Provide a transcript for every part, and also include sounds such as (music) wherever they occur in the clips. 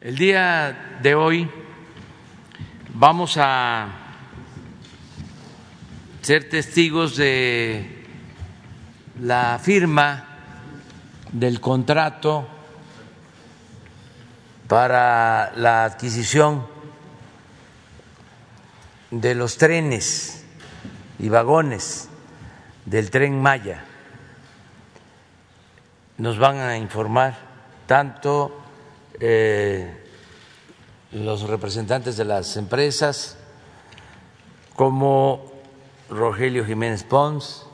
El día de hoy vamos a ser testigos de la firma del contrato para la adquisición de los trenes y vagones del tren Maya. Nos van a informar tanto eh, los representantes de las empresas como Rogelio Jiménez Pons,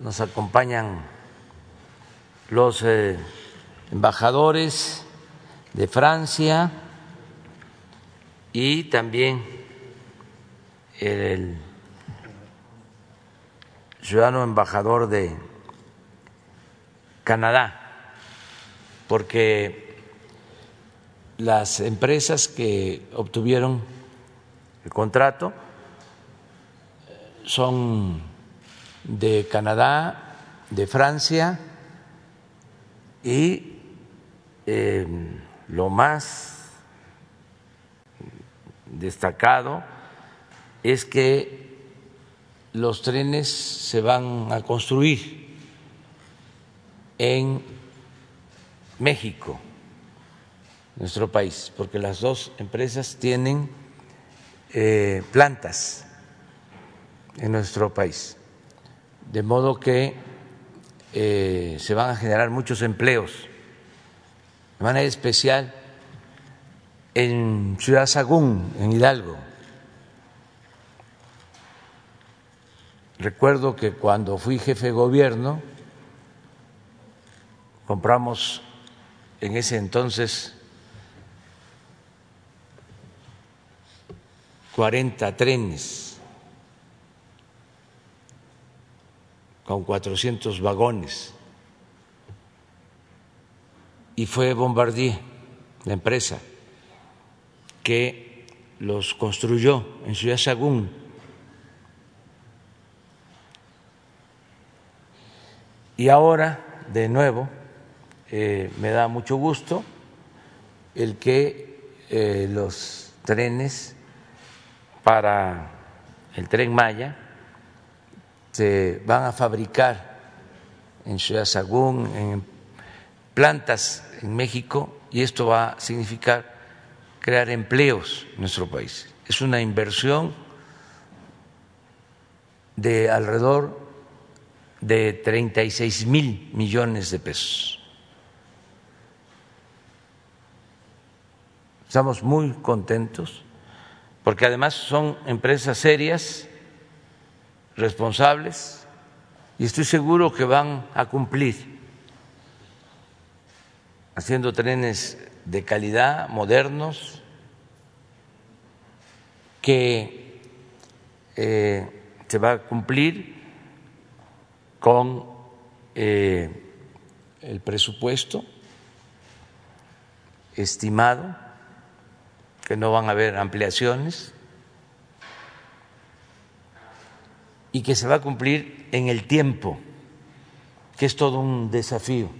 nos acompañan los eh, embajadores de Francia y también el ciudadano embajador de Canadá, porque las empresas que obtuvieron el contrato son de Canadá, de Francia y eh, lo más destacado es que los trenes se van a construir en México, nuestro país, porque las dos empresas tienen eh, plantas en nuestro país, de modo que eh, se van a generar muchos empleos, de manera especial en Ciudad Sagún, en Hidalgo. Recuerdo que cuando fui jefe de gobierno, compramos en ese entonces 40 trenes con 400 vagones y fue Bombardier, la empresa, que los construyó en Ciudad Sagún. Y ahora, de nuevo, eh, me da mucho gusto el que eh, los trenes para el tren Maya se van a fabricar en Ciudad Sagún, en plantas en México, y esto va a significar crear empleos en nuestro país. Es una inversión de alrededor de 36 mil millones de pesos. Estamos muy contentos porque además son empresas serias, responsables, y estoy seguro que van a cumplir haciendo trenes de calidad, modernos, que eh, se va a cumplir con eh, el presupuesto estimado, que no van a haber ampliaciones y que se va a cumplir en el tiempo, que es todo un desafío,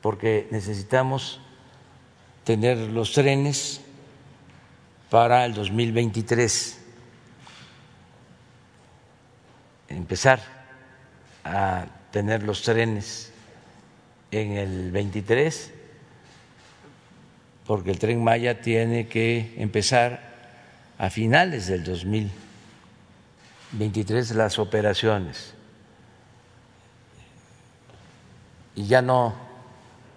porque necesitamos tener los trenes para el 2023, empezar a tener los trenes en el 23, porque el tren Maya tiene que empezar a finales del 2023 las operaciones. Y ya no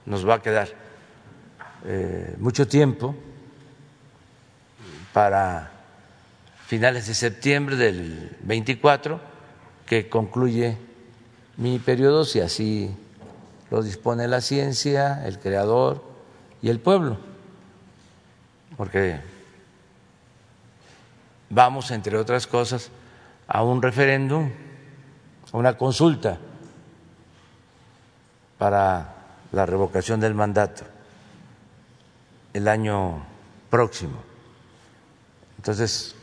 nos va a quedar eh, mucho tiempo para finales de septiembre del 24, que concluye mi periodo, si así lo dispone la ciencia, el creador y el pueblo, porque vamos, entre otras cosas, a un referéndum, a una consulta para la revocación del mandato el año próximo. Entonces,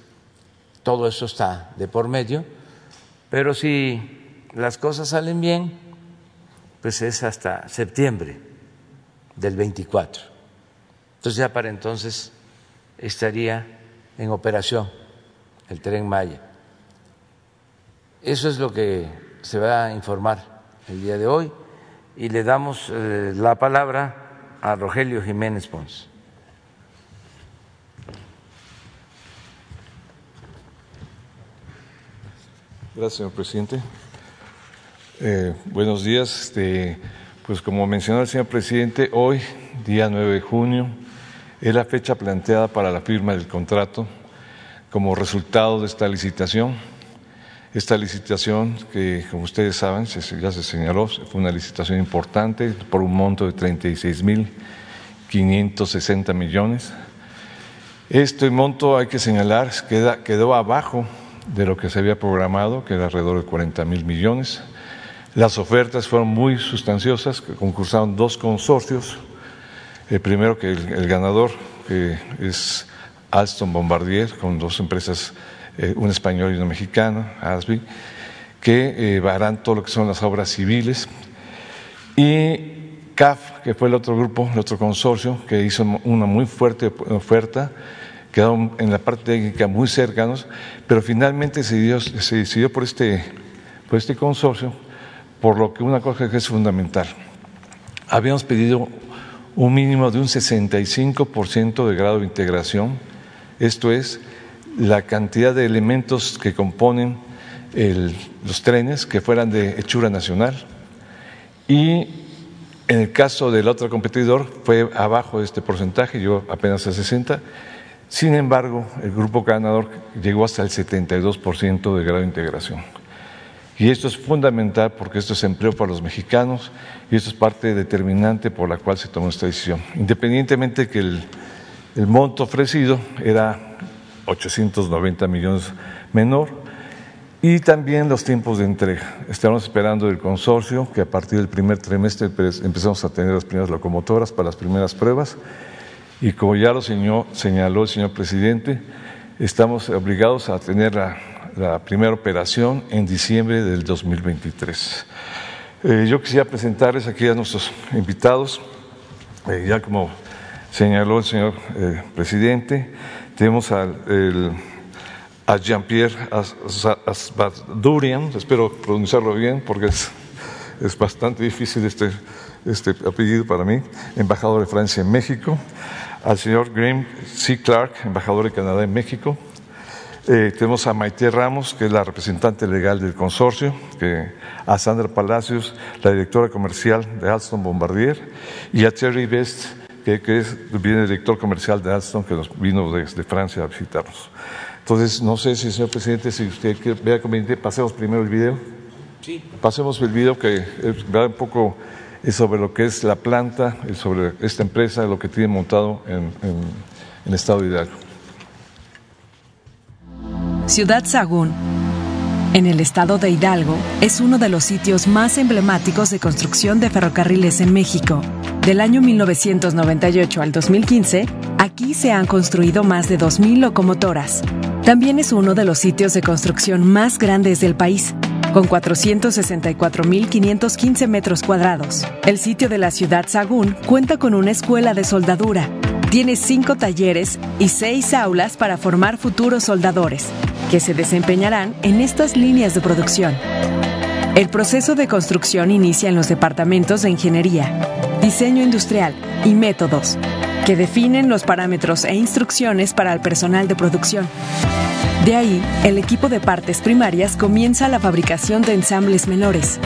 todo eso está de por medio, pero si las cosas salen bien, pues es hasta septiembre del 24. Entonces ya para entonces estaría en operación el tren Maya. Eso es lo que se va a informar el día de hoy y le damos eh, la palabra a Rogelio Jiménez Pons. Gracias, señor presidente. Eh, buenos días. Este, pues como mencionó el señor presidente, hoy, día 9 de junio, es la fecha planteada para la firma del contrato como resultado de esta licitación. Esta licitación, que como ustedes saben, ya se señaló, fue una licitación importante por un monto de 36.560 millones. Este monto, hay que señalar, quedó abajo de lo que se había programado, que era alrededor de 40 mil millones. Las ofertas fueron muy sustanciosas, concursaron dos consorcios. El primero que el, ganador, es Alstom Bombardier, con dos empresas, eh, un español y una mexicana, ASBI, que eh, harán todo lo que son las obras civiles. Y CAF, que fue el otro grupo, el otro consorcio, que hizo una muy fuerte oferta quedaron en la parte técnica muy cercanos, pero finalmente se decidió por, este, por este consorcio, por lo que una cosa que es fundamental. Habíamos pedido un mínimo de un 65% de grado de integración, esto es, la cantidad de elementos que componen los trenes que fueran de hechura nacional y en el caso del otro competidor fue abajo de este porcentaje, llegó apenas a 60 sin embargo, el grupo ganador llegó hasta el 72% de grado de integración. Y esto es fundamental porque esto es empleo para los mexicanos y esto es parte determinante por la cual se tomó esta decisión. Independientemente que el, el monto ofrecido era 890 millones menor y también los tiempos de entrega. Estamos esperando del consorcio que a partir del primer trimestre empezamos a tener las primeras locomotoras para las primeras pruebas y como ya lo señaló, el señor presidente, estamos obligados a tener la, primera operación en diciembre del 2023. Eh, yo quisiera presentarles aquí a nuestros invitados, eh, ya como señaló el señor eh, presidente, tenemos a Jean-Pierre Asbadurian, espero pronunciarlo bien porque es, es bastante difícil este, este apellido para mí, embajador de Francia en México al señor Graham C. Clark, embajador de Canadá en México. Eh, tenemos a Maite Ramos, que es la representante legal del consorcio, a Sandra Palacios, la directora comercial de Alstom Bombardier, y a Thierry Best, que, es, viene director comercial de Alstom, que nos vino desde Francia a visitarnos. Entonces, no sé si, señor presidente, si usted vea conveniente, pasemos primero el video. Sí. Pasemos el video que va un poco sobre lo que es la planta, sobre esta empresa, lo que tiene montado en, el estado de Hidalgo. Ciudad Sagún, en el estado de Hidalgo, es uno de los sitios más emblemáticos de construcción de ferrocarriles en México. Del año 1998 al 2015, aquí se han construido más de 2.000 locomotoras. También es uno de los sitios de construcción más grandes del país, con 464.515 metros cuadrados. El sitio de la ciudad Sagún cuenta con una escuela de soldadura. Tiene cinco talleres y seis aulas para formar futuros soldadores, que se desempeñarán en estas líneas de producción. El proceso de construcción inicia en los departamentos de ingeniería, diseño industrial y métodos, que definen los parámetros e instrucciones para el personal de producción. De ahí, el equipo de partes primarias comienza la fabricación de ensambles menores.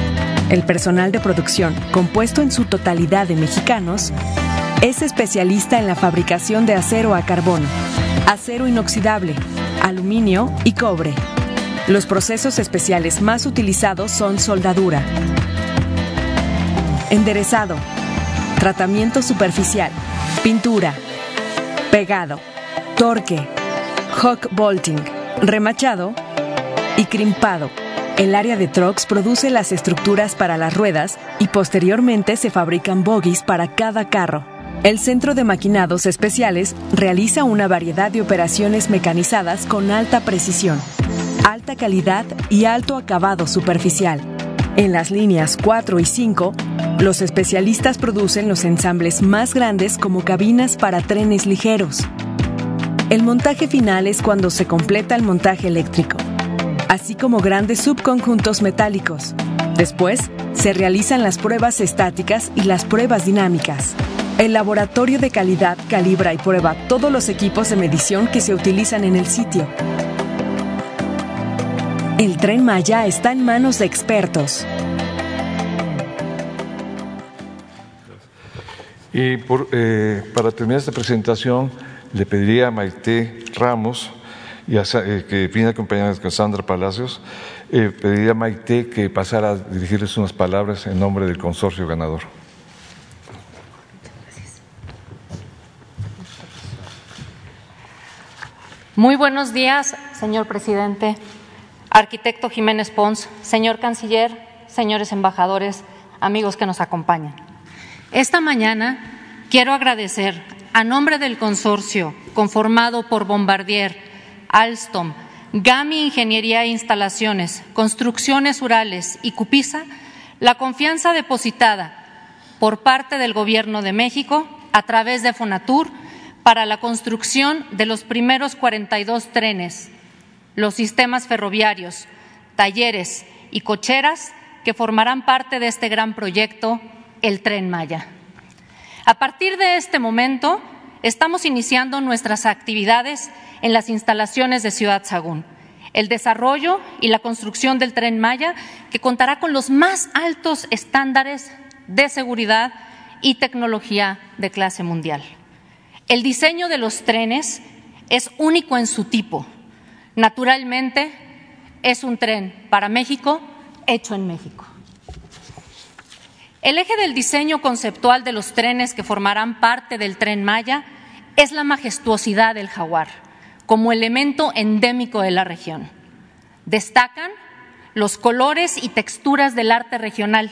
El personal de producción, compuesto en su totalidad de mexicanos, es especialista en la fabricación de acero a carbono, acero inoxidable, aluminio y cobre. Los procesos especiales más utilizados son soldadura, enderezado, tratamiento superficial, pintura, pegado, torque, hawk bolting remachado y crimpado. El área de trucks produce las estructuras para las ruedas y posteriormente se fabrican bogies para cada carro. El Centro de Maquinados Especiales realiza una variedad de operaciones mecanizadas con alta precisión, alta calidad y alto acabado superficial. En las líneas 4 y 5 Los especialistas producen los ensambles más grandes como cabinas para trenes ligeros. El montaje final es cuando se completa el montaje eléctrico, así como grandes subconjuntos metálicos. Después, se realizan las pruebas estáticas y las pruebas dinámicas. El laboratorio de calidad calibra y prueba todos los equipos de medición que se utilizan en el sitio. El tren Maya está en manos de expertos. Y eh, para terminar esta presentación, le pediría a Maite Ramos, y a, eh, que viene acompañada de Sandra Palacios, eh, pediría a Maite que pasara a dirigirles unas palabras en nombre del consorcio ganador. Muy buenos días, señor presidente, arquitecto Jiménez Pons, señor canciller, señores embajadores, amigos que nos acompañan. Esta mañana quiero agradecer a nombre del consorcio conformado por Bombardier, Alstom, GAMI Ingeniería e Instalaciones, Construcciones Urales y Cupisa la confianza depositada por parte del Gobierno de México a través de Fonatur para la construcción de los primeros 42 trenes, los sistemas ferroviarios, talleres y cocheras que formarán parte de este gran proyecto, el Tren Maya. A partir de este momento, estamos iniciando nuestras actividades en las instalaciones de Ciudad Sagún. El desarrollo y la construcción del tren Maya, que contará con los más altos estándares de seguridad y tecnología de clase mundial. El diseño de los trenes es único en su tipo. Naturalmente, es un tren para México hecho en México. El eje del diseño conceptual de los trenes que formarán parte del tren Maya es la majestuosidad del jaguar, como elemento endémico de la región. Destacan los colores y texturas del arte regional,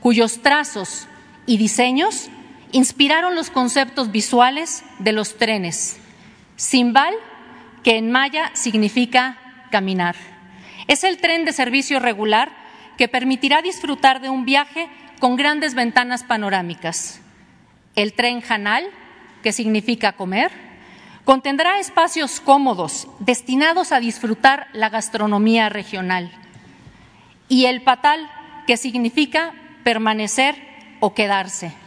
cuyos trazos y diseños inspiraron los conceptos visuales de los trenes. Simbal, que en maya significa caminar. Es el tren de servicio regular que permitirá disfrutar de un viaje con grandes ventanas panorámicas. El tren Janal, que significa comer, contendrá espacios cómodos destinados a disfrutar la gastronomía regional. Y el Patal, que significa permanecer o quedarse.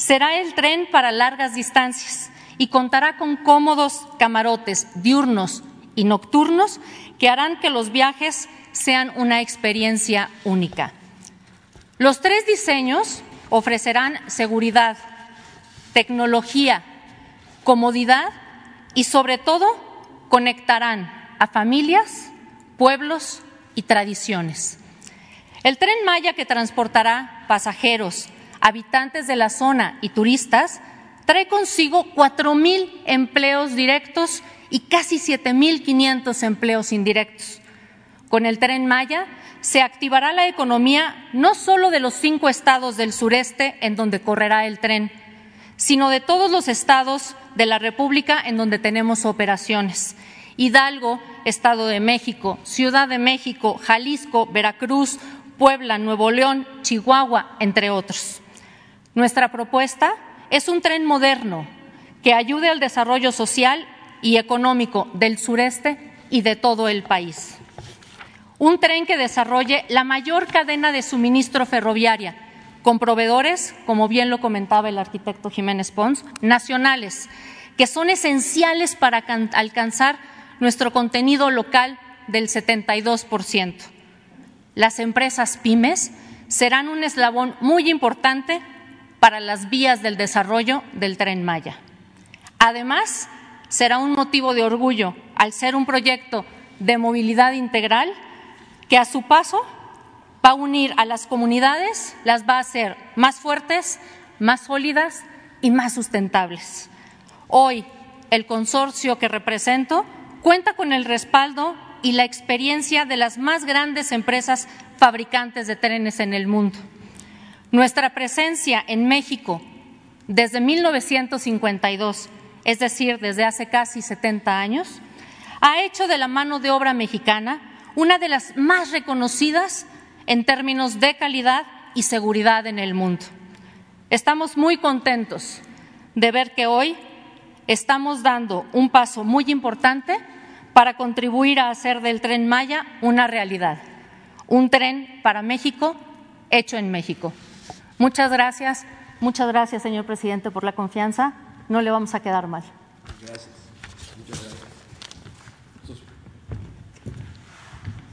Será el tren para largas distancias y contará con cómodos camarotes diurnos y nocturnos que harán que los viajes sean una experiencia única. Los tres diseños ofrecerán seguridad, tecnología, comodidad y, sobre todo, conectarán a familias, pueblos y tradiciones. El tren Maya que transportará pasajeros, habitantes de la zona y turistas trae consigo 4.000 empleos directos y casi 7.500 empleos indirectos. Con el tren Maya se activará la economía no solo de los cinco estados del sureste en donde correrá el tren, sino de todos los estados de la República en donde tenemos operaciones. Hidalgo, Estado de México, Ciudad de México, Jalisco, Veracruz, Puebla, Nuevo León, Chihuahua, entre otros. Nuestra propuesta es un tren moderno que ayude al desarrollo social y económico del sureste y de todo el país un tren que desarrolle la mayor cadena de suministro ferroviaria con proveedores, como bien lo comentaba el arquitecto Jiménez Pons, nacionales, que son esenciales para alcanzar nuestro contenido local del 72%. Las empresas pymes serán un eslabón muy importante para las vías del desarrollo del tren Maya. Además, será un motivo de orgullo al ser un proyecto de movilidad integral que a su paso va a unir a las comunidades, las va a hacer más fuertes, más sólidas y más sustentables. Hoy, el consorcio que represento cuenta con el respaldo y la experiencia de las más grandes empresas fabricantes de trenes en el mundo. Nuestra presencia en México desde 1952, es decir, desde hace casi 70 años, ha hecho de la mano de obra mexicana una de las más reconocidas en términos de calidad y seguridad en el mundo. Estamos muy contentos de ver que hoy estamos dando un paso muy importante para contribuir a hacer del tren Maya una realidad, un tren para México hecho en México. Muchas gracias, muchas gracias, señor presidente, por la confianza. No le vamos a quedar mal. Gracias.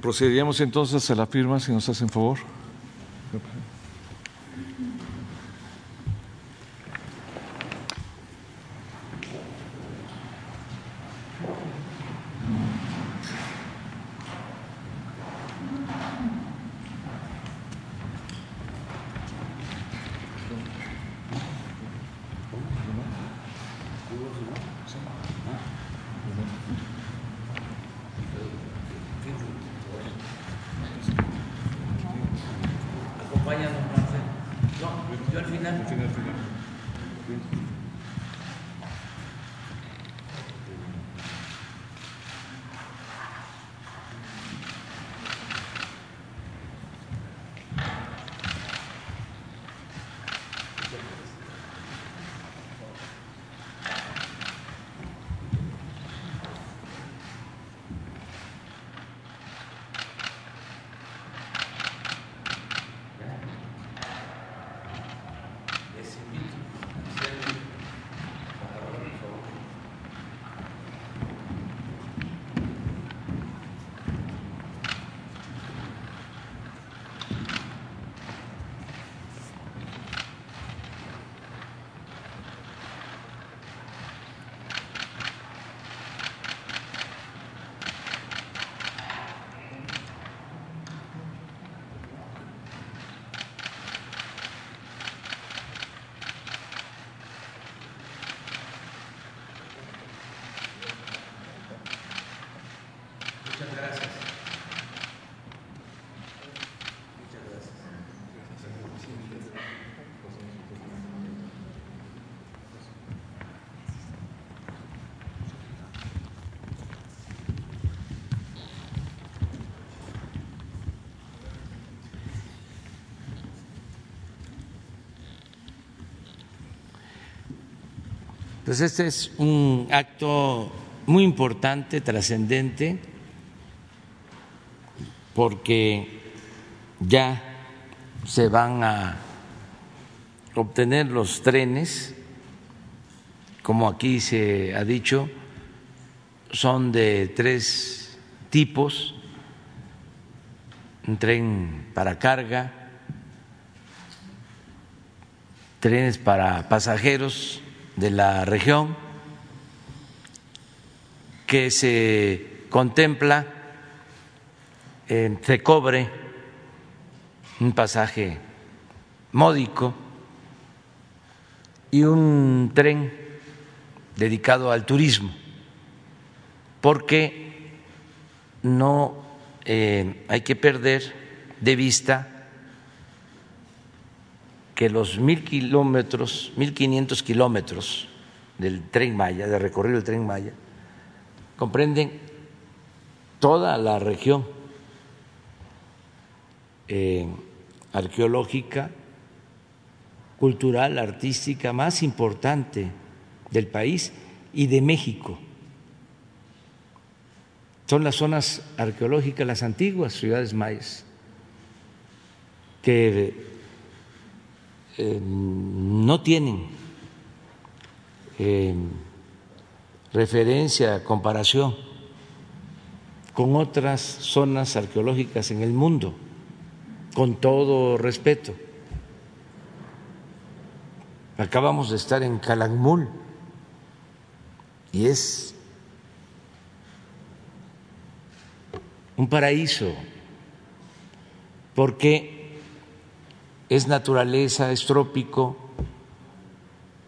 Procederíamos entonces a la firma, si nos hacen favor. Pues este es un acto muy importante, trascendente, porque ya se van a obtener los trenes, como aquí se ha dicho, son de tres tipos, un tren para carga, trenes para pasajeros de la región, que se contempla se cobre un pasaje módico y un tren dedicado al turismo, porque no eh, hay que perder de vista que los mil kilómetros, mil quinientos kilómetros del tren Maya, de recorrido del tren Maya, comprenden toda la región eh, arqueológica, cultural, artística más importante del país y de México. Son las zonas arqueológicas, las antiguas ciudades mayas, que eh, no tienen eh, referencia, comparación con otras zonas arqueológicas en el mundo, con todo respeto. Acabamos de estar en Calakmul y es un paraíso porque es naturaleza, es trópico,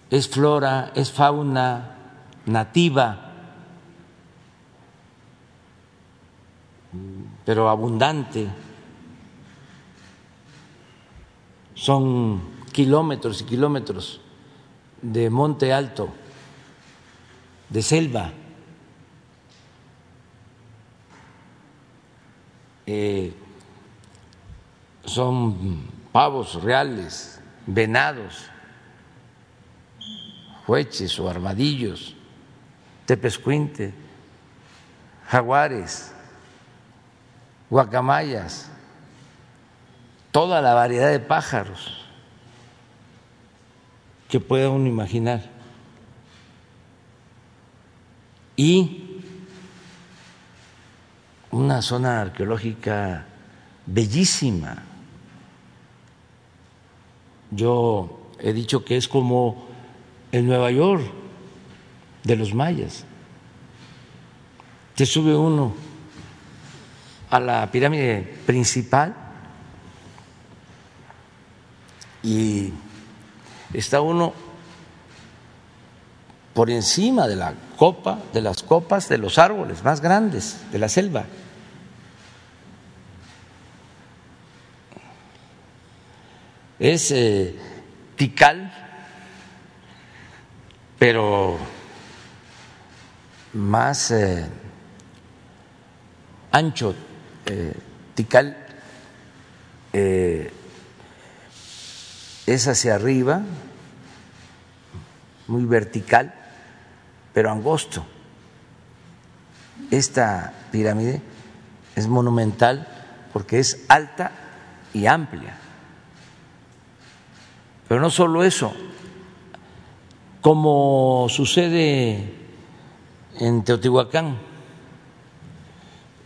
es flora, es fauna nativa, pero abundante. Son kilómetros y kilómetros de monte alto, de selva. Eh, son pavos reales, venados, hueches o armadillos, tepescuinte, jaguares, guacamayas, toda la variedad de pájaros que pueda uno imaginar. Y una zona arqueológica bellísima. Yo he dicho que es como el Nueva York de los mayas. Te sube uno a la pirámide principal y está uno por encima de la copa, de las copas de los árboles más grandes de la selva. Es eh, Tikal, pero más eh, ancho, eh, Tikal es hacia arriba, muy vertical, pero angosto. Esta pirámide es monumental porque es alta y amplia. Pero no solo eso, como sucede en Teotihuacán,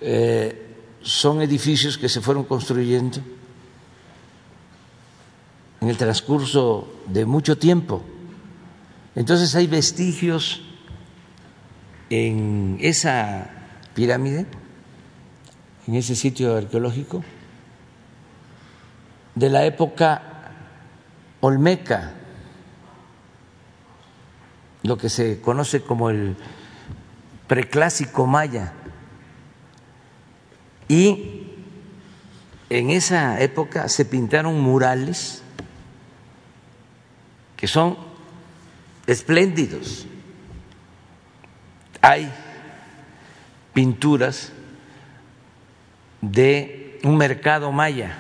eh, son edificios que se fueron construyendo en el transcurso de mucho tiempo. Entonces hay vestigios en esa pirámide, en ese sitio arqueológico, de la época olmeca, lo que se conoce como el preclásico maya. Y en esa época se pintaron murales que son espléndidos. Hay pinturas de un mercado maya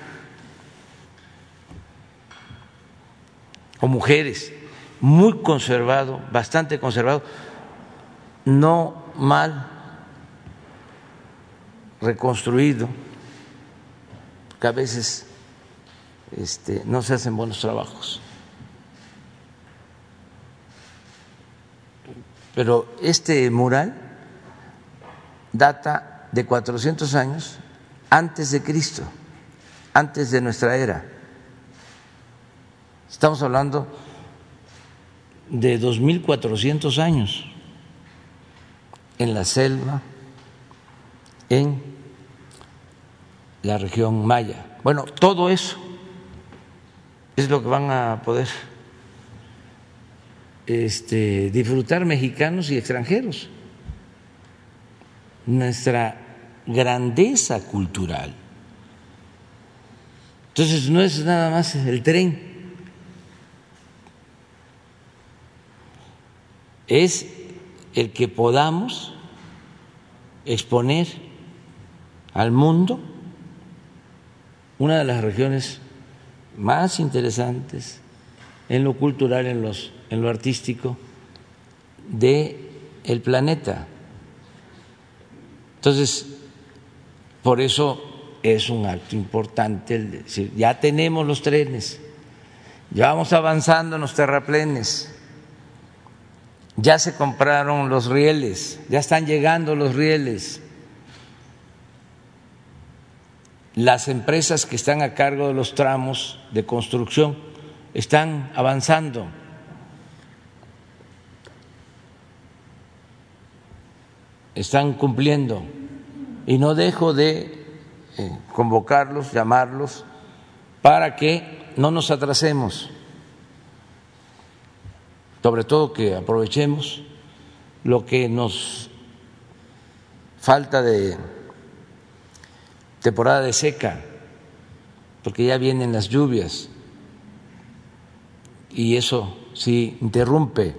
o mujeres muy conservado, bastante conservado, no mal reconstruido, que a veces este, no se hacen buenos trabajos. Pero este mural data de 400 años antes de Cristo, antes de nuestra era. Estamos hablando de 2.400 años en la selva, en la región maya. Bueno, todo eso es lo que van a poder este, disfrutar mexicanos y extranjeros. Nuestra grandeza cultural. Entonces no es nada más el tren, es el que podamos exponer al mundo una de las regiones más interesantes en lo cultural, en los en lo artístico de el planeta. Entonces, por eso es un acto importante el decir, ya tenemos los trenes, ya vamos avanzando en los terraplenes, ya se compraron los rieles, ya están llegando los rieles. Las empresas que están a cargo de los tramos de construcción están avanzando. están cumpliendo y no dejo de eh, convocarlos, llamarlos, para que no nos atrasemos, sobre todo que aprovechemos lo que nos falta de temporada de seca, porque ya vienen las lluvias y eso sí interrumpe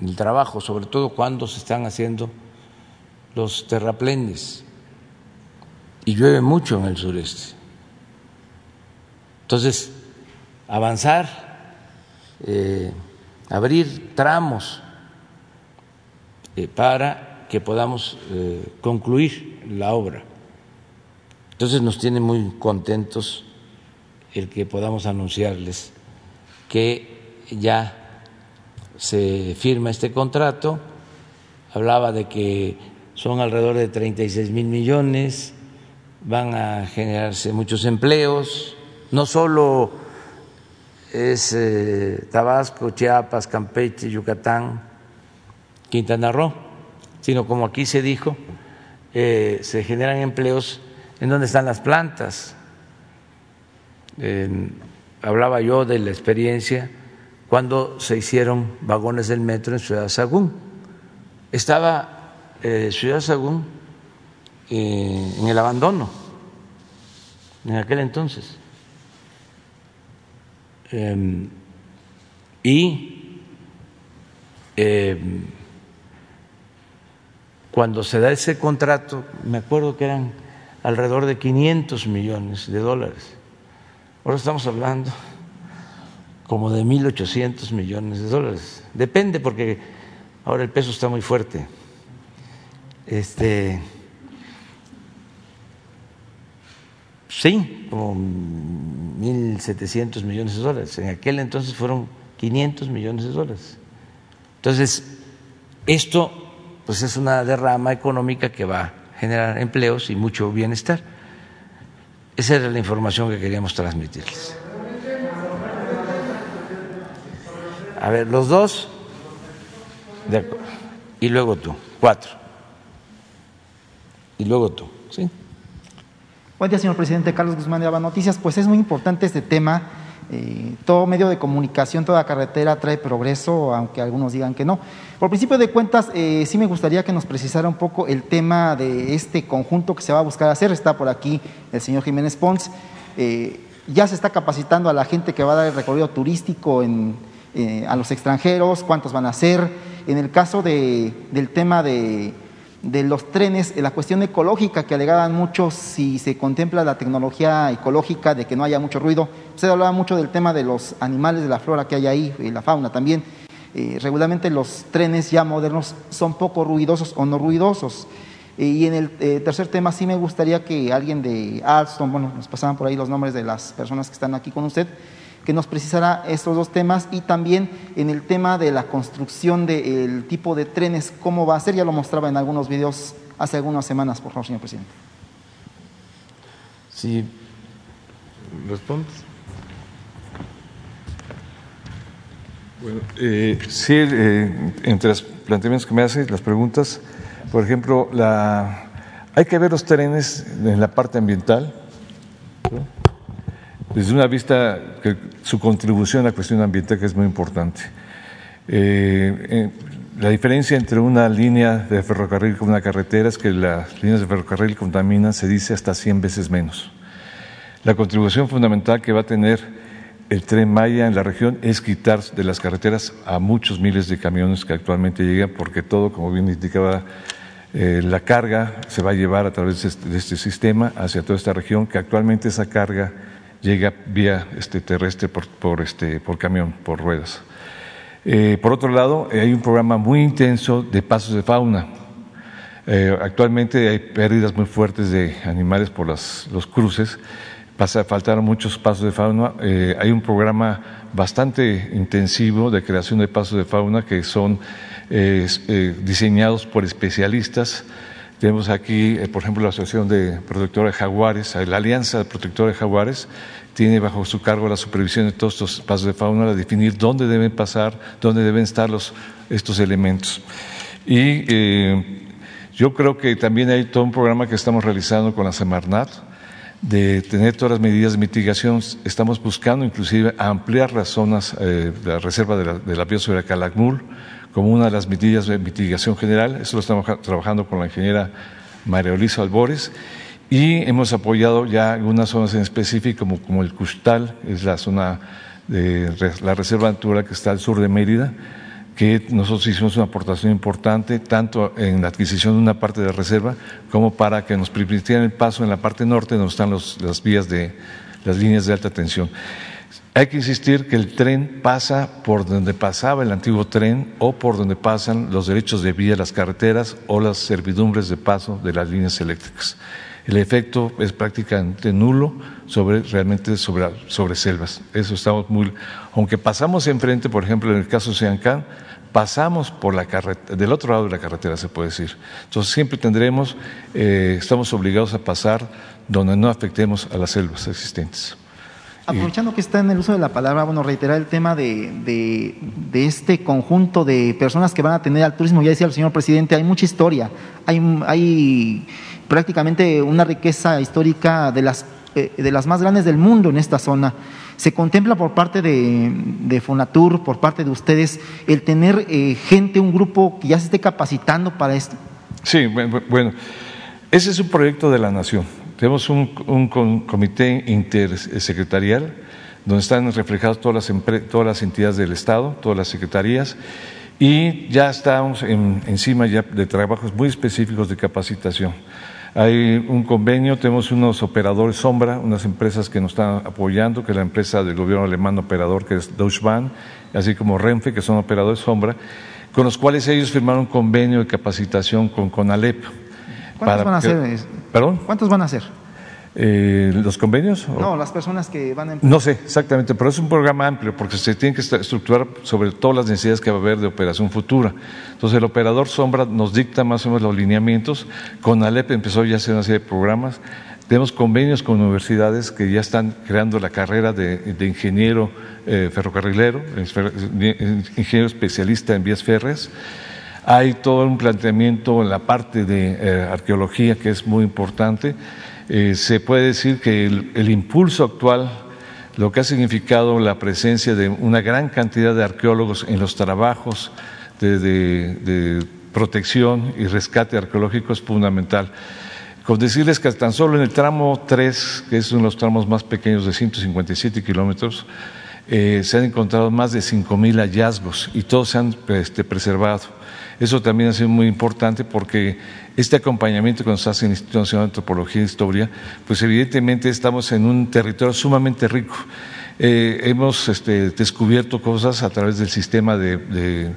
el trabajo, sobre todo cuando se están haciendo los terraplenes y llueve mucho en el sureste. Entonces, avanzar, eh, abrir tramos eh, para que podamos eh, concluir la obra. Entonces nos tiene muy contentos el que podamos anunciarles que ya se firma este contrato. Hablaba de que son alrededor de 36 mil millones, van a generarse muchos empleos, no solo es eh, Tabasco, Chiapas, Campeche, Yucatán, Quintana Roo, sino como aquí se dijo, eh, se generan empleos en donde están las plantas. hablaba yo de la experiencia cuando se hicieron vagones del metro en Ciudad Sagún. Estaba eh, Ciudad Sagún eh, en el abandono en aquel entonces. Em, y em, cuando se da ese contrato, me acuerdo que eran alrededor de 500 millones de dólares. Ahora estamos hablando como de 1.800 millones de dólares. Depende porque ahora el peso está muy fuerte. Este, sí, como 1.700 millones de dólares. En aquel entonces fueron 500 millones de dólares. Entonces, esto pues es una derrama económica que va a generar empleos y mucho bienestar. Esa era la información que queríamos transmitirles. A ver, los dos, y luego tú, cuatro. Y luego tú. Buen día, señor presidente. Carlos Guzmán de Aba Noticias. Pues es muy importante este tema eh, todo medio de comunicación, toda carretera trae progreso, aunque algunos digan que no. Por principio de cuentas, eh, sí me gustaría que nos precisara un poco el tema de este conjunto que se va a buscar hacer. Está por aquí el señor Jiménez Pons. Eh, ya se está capacitando a la gente que va a dar el recorrido turístico a los extranjeros, cuántos van a ser. En el caso del tema de de los trenes, la cuestión ecológica que alegaban muchos si se contempla la tecnología ecológica de que no haya mucho ruido. Usted hablaba mucho del tema de los animales, de la flora que hay ahí, y la fauna también. Eh, regularmente los trenes ya modernos son poco ruidosos o no ruidosos. Eh, y en el eh, tercer tema sí me gustaría que alguien de Alstom, bueno, nos pasaban por ahí los nombres de las personas que están aquí con usted, que nos precisara estos dos temas y también en el tema de la construcción del tipo de trenes, cómo va a ser, ya lo mostraba en algunos videos hace algunas semanas, por favor, señor presidente. Sí, respondes. Bueno, eh, sí, eh, entre los planteamientos que me hace, las preguntas, por ejemplo, la, hay que ver los trenes en la parte ambiental, desde una vista que su contribución a la cuestión ambiental que es muy importante. Eh, eh, la diferencia entre una línea de ferrocarril con una carretera es que las líneas de ferrocarril contaminan, se dice, hasta 100 veces menos. La contribución fundamental que va a tener el tren Maya en la región es quitar de las carreteras a muchos miles de camiones que actualmente llegan, porque todo, como bien indicaba, eh, la carga se va a llevar a través este, de este sistema hacia toda esta región, que actualmente esa carga llega vía este, terrestre por, por, este, por camión, por ruedas. Eh, por otro lado, eh, hay un programa muy intenso de pasos de fauna. Eh, actualmente hay pérdidas muy fuertes de animales por las, los cruces. Pasa, faltaron muchos pasos de fauna. hay un programa bastante intensivo de creación de pasos de fauna que son diseñados por especialistas tenemos aquí, eh, por ejemplo, la Asociación de Protectores de Jaguares, la Alianza de Protectores de Jaguares, tiene bajo su cargo la supervisión de todos estos pasos de fauna, a definir dónde deben pasar, dónde deben estar los, estos elementos. Y eh, yo creo que también hay todo un programa que estamos realizando con la Semarnat, de tener todas las medidas de mitigación. Estamos buscando inclusive ampliar las zonas eh, la reserva de la, de la biosfera Calakmul, como una de las medidas de mitigación general. Eso lo estamos trabajando con la ingeniera María Luisa Albores y hemos apoyado ya algunas zonas en específico, como, como el Custal, es la zona de la reserva natural que está al sur de Mérida, que nosotros hicimos una aportación importante, tanto en la adquisición de una parte de la reserva, como para que nos permitieran el paso en la parte norte, donde están las vías de las líneas de alta tensión. Hay que insistir que el tren pasa por donde pasaba el antiguo tren o por donde pasan los derechos de vía, las carreteras o las servidumbres de paso de las líneas eléctricas. El efecto es prácticamente nulo sobre realmente sobre, selvas. Eso estamos muy, aunque pasamos enfrente, por ejemplo, en el caso de Siancán, pasamos por la carretera, del otro lado de la carretera se puede decir. Entonces siempre tendremos, eh, estamos obligados a pasar donde no afectemos a las selvas existentes. Aprovechando que está en el uso de la palabra, bueno, reiterar el tema de, de, este conjunto de personas que van a tener al turismo. Ya decía el señor presidente, hay mucha historia, hay, hay prácticamente una riqueza histórica de las, eh, de las más grandes del mundo en esta zona. ¿Se contempla por parte de, de Fonatur, por parte de ustedes, el tener eh, gente, un grupo que ya se esté capacitando para esto? Sí, bueno, ese es un proyecto de la Nación. Tenemos un, comité intersecretarial donde están reflejadas todas las, todas las entidades del Estado, todas las secretarías, y ya estamos encima ya de trabajos muy específicos de capacitación. Hay un convenio, tenemos unos operadores sombra, unas empresas que nos están apoyando, que es la empresa del gobierno alemán operador, que es Deutsche Bahn, así como Renfe, que son operadores sombra, con los cuales ellos firmaron un convenio de capacitación con CONALEP ¿Cuántos van a hacer? ¿Perdón? ¿Cuántos van a hacer? Eh, ¿Los convenios? No, las personas que van a... No sé, exactamente, pero es un programa amplio porque se tiene que estructurar sobre todas las necesidades que va a haber de operación futura. Entonces el operador Sombra nos dicta más o menos los lineamientos, con Alep empezó ya a hacer una serie de programas, tenemos convenios con universidades que ya están creando la carrera de, ingeniero eh, ferrocarrilero, ingeniero especialista en vías férreas, hay todo un planteamiento en la parte de eh, arqueología que es muy importante. Eh, se puede decir que el, impulso actual, lo que ha significado la presencia de una gran cantidad de arqueólogos en los trabajos de, protección y rescate arqueológico es fundamental. Con decirles que tan solo en el tramo 3, que es uno de los tramos más pequeños de 157 kilómetros, eh, se han encontrado más de 5.000 hallazgos y todos se han este, preservado. Eso también ha sido muy importante porque este acompañamiento que nos hace el Instituto Nacional de Antropología e Historia, pues evidentemente estamos en un territorio sumamente rico. Eh, hemos este, descubierto cosas a través del sistema de,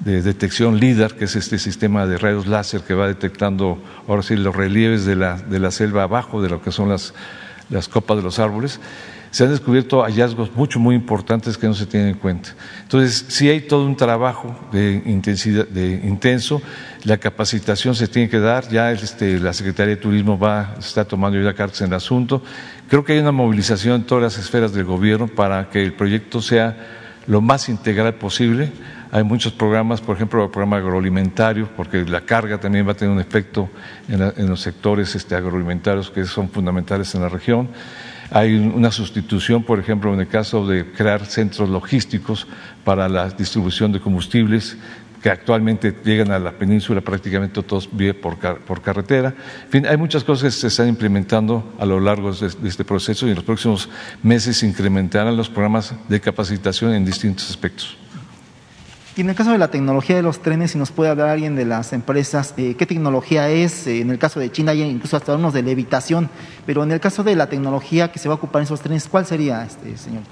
detección LIDAR, que es este sistema de rayos láser que va detectando ahora sí los relieves de la, selva abajo de lo que son las copas de los árboles se han descubierto hallazgos mucho, muy importantes que no se tienen en cuenta. Entonces, sí hay todo un trabajo de intensidad, de intenso, la capacitación se tiene que dar, ya este, la Secretaría de Turismo va, está tomando ya cartas en el asunto. Creo que hay una movilización en todas las esferas del gobierno para que el proyecto sea lo más integral posible. Hay muchos programas, por ejemplo, el programa agroalimentario, porque la carga también va a tener un efecto en, los sectores este, agroalimentarios que son fundamentales en la región. Hay una sustitución, por ejemplo, en el caso de crear centros logísticos para la distribución de combustibles que actualmente llegan a la península prácticamente todos por, por carretera. En fin, hay muchas cosas que se están implementando a lo largo de, este proceso y en los próximos meses se incrementarán los programas de capacitación en distintos aspectos. Y en el caso de la tecnología de los trenes, si nos puede hablar alguien de las empresas, eh, ¿qué tecnología es? Eh, en el caso de China hay incluso hasta unos de levitación, pero en el caso de la tecnología que se va a ocupar en esos trenes, ¿cuál sería, este señor?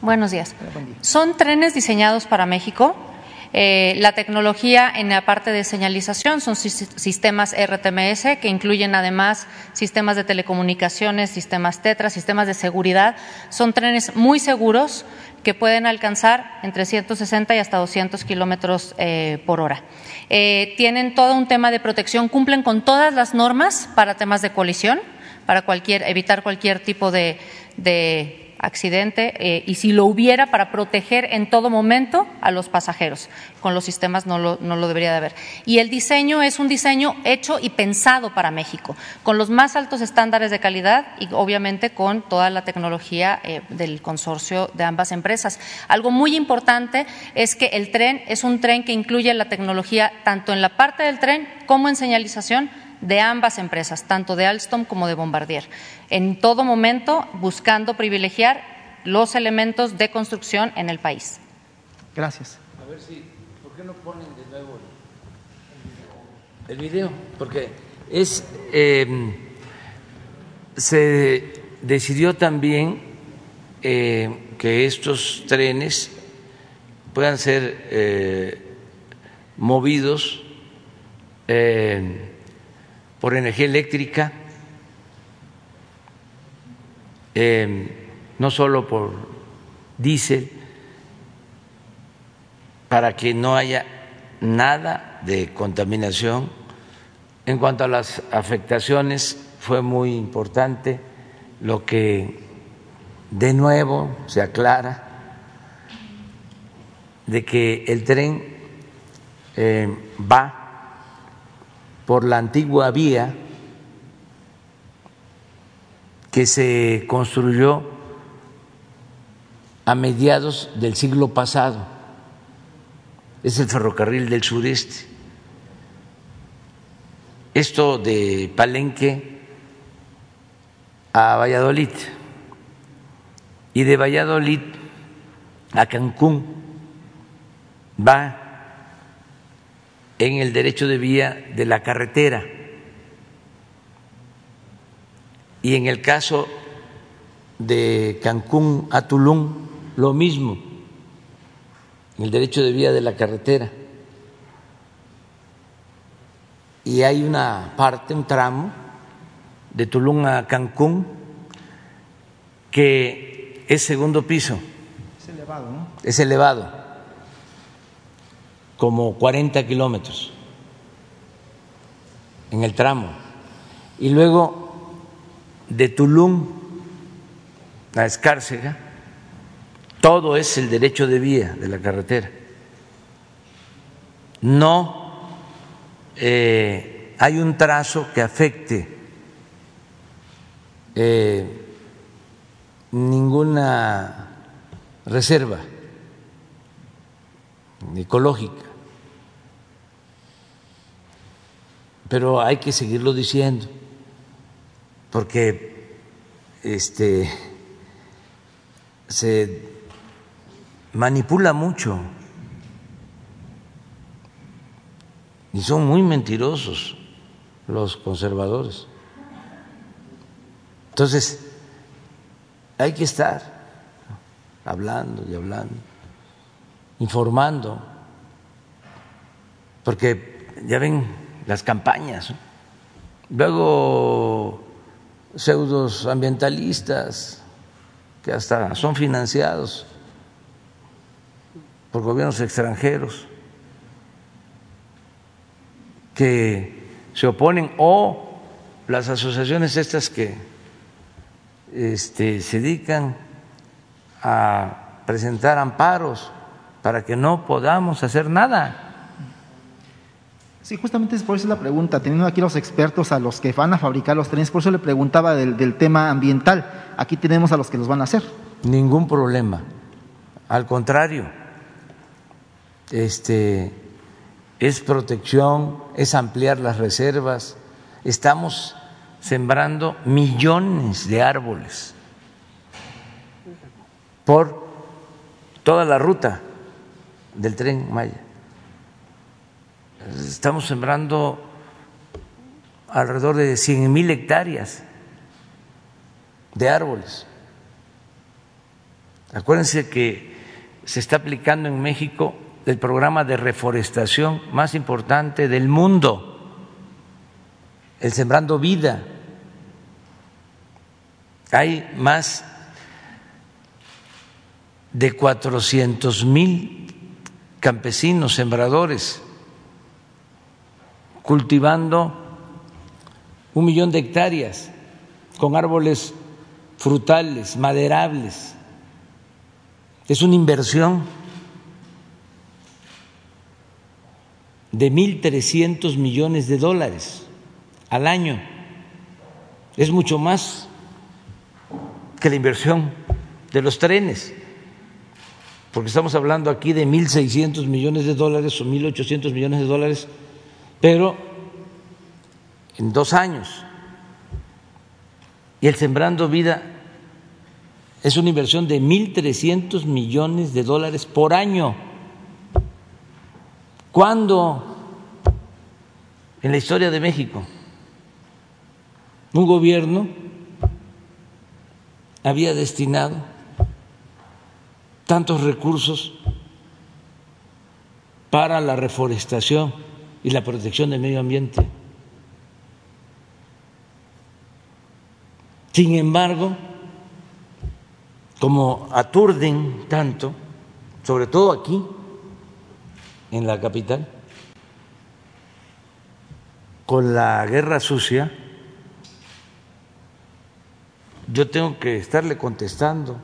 Buenos días. Son trenes diseñados para México. Eh, la tecnología en la parte de señalización son sistemas RTMS que incluyen además sistemas de telecomunicaciones, sistemas TETRA, sistemas de seguridad. Son trenes muy seguros que pueden alcanzar entre 160 y hasta 200 kilómetros eh, por hora. Eh, tienen todo un tema de protección, cumplen con todas las normas para temas de colisión, para cualquier, evitar cualquier tipo de accidente eh, y si lo hubiera para proteger en todo momento a los pasajeros. Con los sistemas no lo, no lo debería de haber. Y el diseño es un diseño hecho y pensado para México, con los más altos estándares de calidad y obviamente con toda la tecnología eh, del consorcio de ambas empresas. Algo muy importante es que el tren es un tren que incluye la tecnología tanto en la parte del tren como en señalización de ambas empresas, tanto de Alstom como de Bombardier, en todo momento buscando privilegiar los elementos de construcción en el país. Gracias. A ver si, ¿por qué no ponen de nuevo el video? Porque es, em, se decidió también eh, que estos trenes puedan ser eh, movidos eh, por energía eléctrica, no solo por diésel, para que no haya nada de contaminación. En cuanto a las afectaciones, fue muy importante lo que de nuevo se aclara de que el tren eh, va por la antigua vía que se construyó a mediados del siglo pasado. Es el ferrocarril del sureste. Esto de Palenque a Valladolid y de Valladolid a Cancún va en el derecho de vía de la carretera. Y en el caso de Cancún a Tulum, lo mismo, en el derecho de vía de la carretera. Y hay una parte, un tramo de Tulum a Cancún que es segundo piso. Es elevado, ¿no? Es elevado como 40 kilómetros en el tramo. Y luego de Tulum a Escárcega, todo es el derecho de vía de la carretera. No eh, hay un trazo que afecte eh, ninguna reserva ecológica. Pero hay que seguirlo diciendo, porque este, se manipula mucho y son muy mentirosos los conservadores. Entonces, hay que estar hablando y hablando, informando, porque ya ven las campañas. Luego pseudos ambientalistas que hasta son financiados por gobiernos extranjeros que se oponen o las asociaciones estas que este, se dedican a presentar amparos para que no podamos hacer nada. Sí, justamente es por eso la pregunta, teniendo aquí los expertos a los que van a fabricar los trenes, por eso le preguntaba del, tema ambiental. Aquí tenemos a los que los van a hacer. Ningún problema. Al contrario, este es protección, es ampliar las reservas. Estamos sembrando millones de árboles por toda la ruta del tren Maya estamos sembrando alrededor de 100 mil hectáreas de árboles. Acuérdense que se está aplicando en México el programa de reforestación más importante del mundo, el Sembrando Vida. Hay más de 400 mil campesinos sembradores cultivando un millón de hectáreas con árboles frutales, maderables. Es una inversión de 1.300 millones de dólares al año. Es mucho más que la inversión de los trenes, porque estamos hablando aquí de 1.600 millones de dólares o 1.800 millones de dólares pero en dos años. Y el Sembrando Vida es una inversión de 1.300 millones de dólares por año. ¿Cuándo en la historia de México un gobierno había destinado tantos recursos para la reforestación y la protección del medio ambiente. Sin embargo, como aturden tanto, sobre todo aquí, en la capital, con la guerra sucia, yo tengo que estarle contestando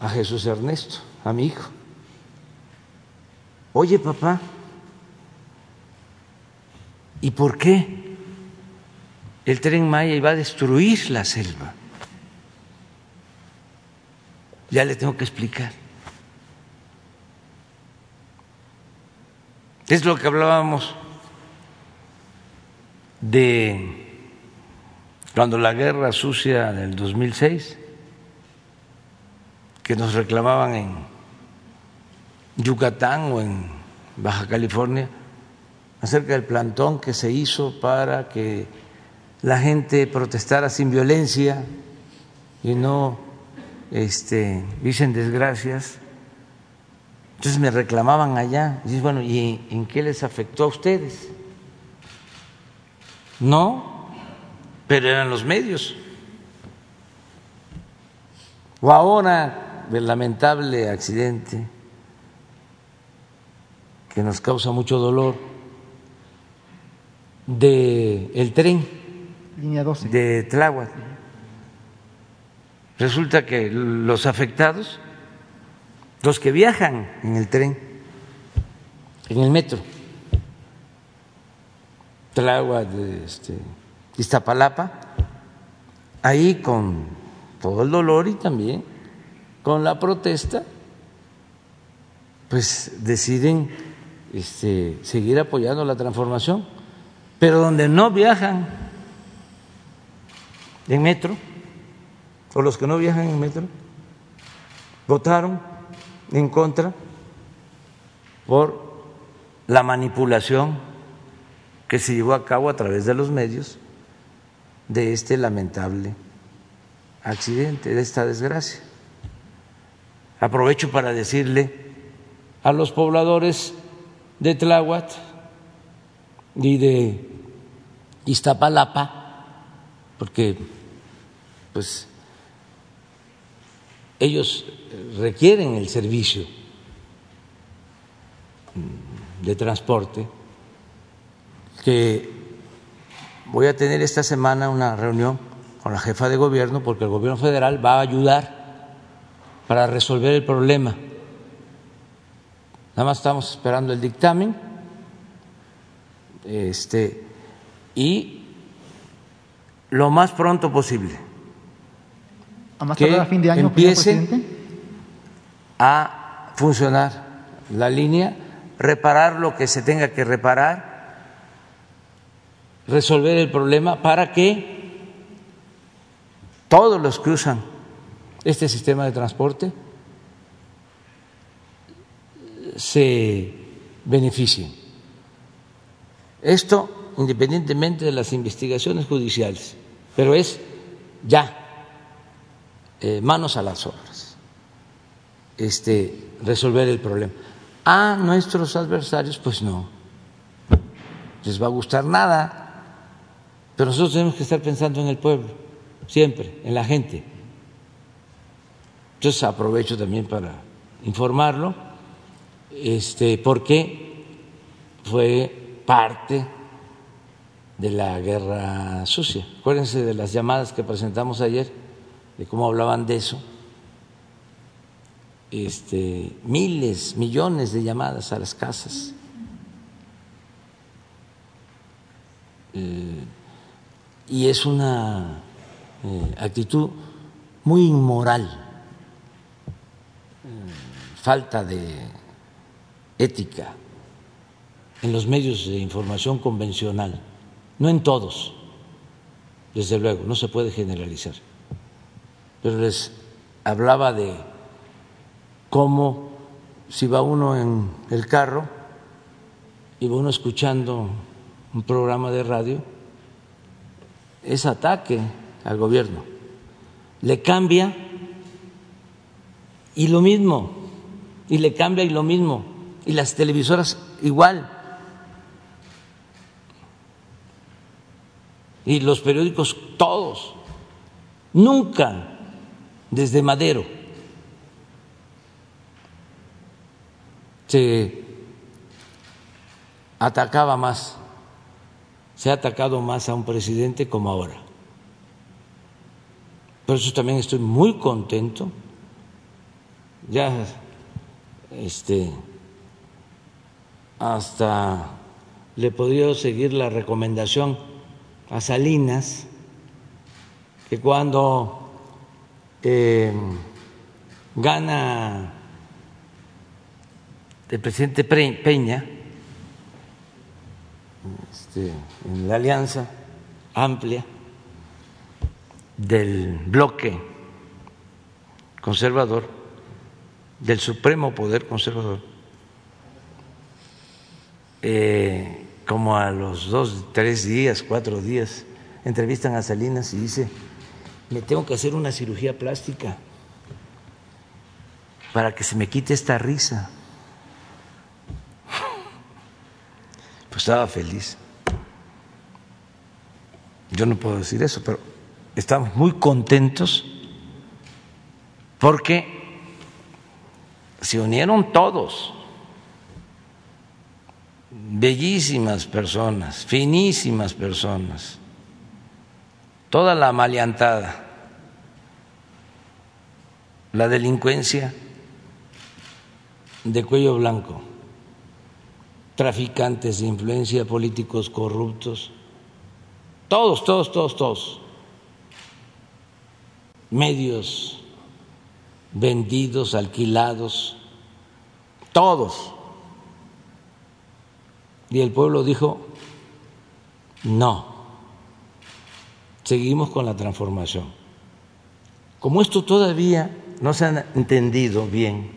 a Jesús Ernesto, a mi hijo. Oye, papá, ¿y por qué el tren Maya iba a destruir la selva? Ya le tengo que explicar. Es lo que hablábamos de cuando la guerra sucia del 2006, que nos reclamaban en Yucatán o en Baja California, acerca del plantón que se hizo para que la gente protestara sin violencia y no este, dicen desgracias. Entonces me reclamaban allá. Y bueno, ¿y en qué les afectó a ustedes? No, pero eran los medios. O ahora del lamentable accidente que nos causa mucho dolor de el tren Línea 12. de Tláhuac. Resulta que los afectados, los que viajan en el tren, en el metro, Tláhuac, este, Iztapalapa, ahí con todo el dolor y también con la protesta, pues deciden este, seguir apoyando la transformación, pero donde no viajan en metro, o los que no viajan en metro, votaron en contra por la manipulación que se llevó a cabo a través de los medios de este lamentable accidente, de esta desgracia. Aprovecho para decirle a los pobladores de Tláhuac y de Iztapalapa, porque pues ellos requieren el servicio de transporte, que voy a tener esta semana una reunión con la jefa de gobierno porque el gobierno federal va a ayudar para resolver el problema. Nada más estamos esperando el dictamen este, y lo más pronto posible A más que tardar a fin de año, empiece a funcionar la línea, reparar lo que se tenga que reparar, resolver el problema para que todos los que usan este sistema de transporte se beneficien. Esto independientemente de las investigaciones judiciales, pero es ya eh, manos a las obras, este, resolver el problema. A nuestros adversarios, pues no, les va a gustar nada, pero nosotros tenemos que estar pensando en el pueblo, siempre, en la gente. Entonces aprovecho también para informarlo, este, porque fue parte de la guerra sucia. Acuérdense de las llamadas que presentamos ayer, de cómo hablaban de eso. Este, miles, millones de llamadas a las casas. Eh, y es una eh, actitud muy inmoral, eh, falta de ética en los medios de información convencional, no en todos, desde luego, no se puede generalizar, pero les hablaba de cómo si va uno en el carro y va uno escuchando un programa de radio, es ataque al gobierno. le cambia y lo mismo, y le cambia y lo mismo, y las televisoras igual. Y los periódicos todos. Nunca desde Madero se atacaba más, se ha atacado más a un presidente como ahora. Por eso también estoy muy contento. Ya este hasta le podido seguir la recomendación a Salinas que cuando eh, gana el presidente Peña este, en la alianza amplia del bloque conservador, del supremo poder conservador, eh, como a los dos, tres días, cuatro días, entrevistan a Salinas y dice, me tengo que hacer una cirugía plástica para que se me quite esta risa. (laughs) Pues estaba feliz. Yo no puedo decir eso, pero estamos muy contentos porque se unieron todos, bellísimas personas, finísimas personas toda la maleantada, la delincuencia de cuello blanco, traficantes de influencia, políticos corruptos, todos, todos, todos, todos, medios vendidos, alquilados, todos. Y el pueblo dijo, no seguimos con la transformación. Como esto todavía no se ha entendido bien,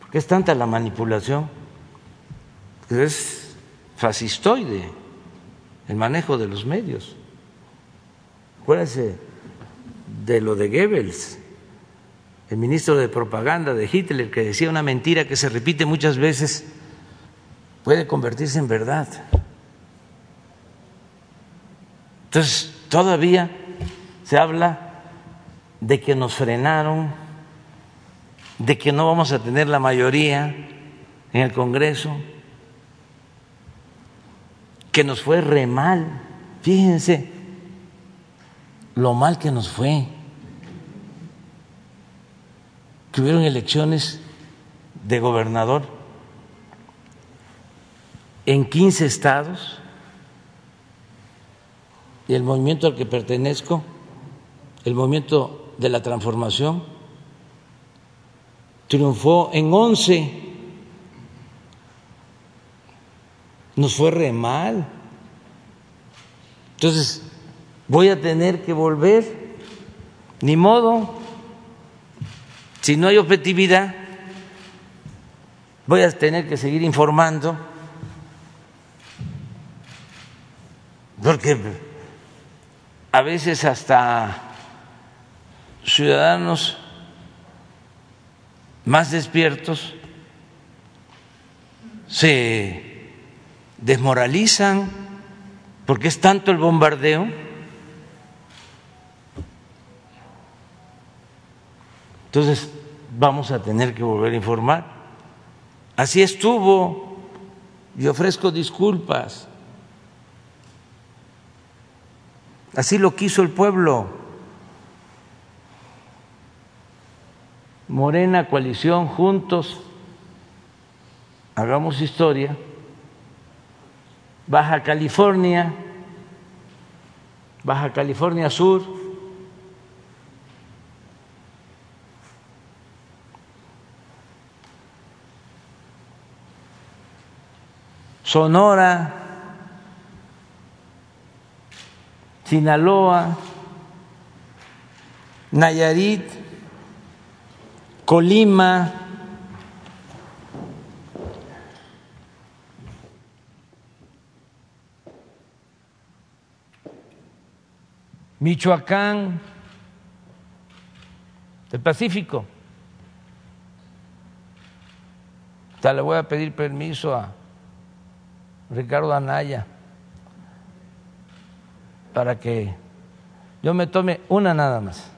porque es tanta la manipulación, es fascistoide el manejo de los medios. Acuérdense de lo de Goebbels, el ministro de propaganda de Hitler, que decía una mentira que se repite muchas veces, puede convertirse en verdad. Entonces, Todavía se habla de que nos frenaron, de que no vamos a tener la mayoría en el Congreso, que nos fue re mal. Fíjense lo mal que nos fue. Que hubieron elecciones de gobernador en 15 estados y el movimiento al que pertenezco, el movimiento de la transformación, triunfó en once. Nos fue re mal. Entonces, voy a tener que volver, ni modo, si no hay objetividad, voy a tener que seguir informando, porque a veces hasta ciudadanos más despiertos se desmoralizan porque es tanto el bombardeo. Entonces vamos a tener que volver a informar. Así estuvo y ofrezco disculpas. Así lo quiso el pueblo. Morena, coalición, juntos, hagamos historia. Baja California, Baja California Sur, Sonora, Sinaloa, Nayarit, Colima, Michoacán, del Pacífico. Le voy a pedir permiso a Ricardo Anaya para que yo me tome una nada más,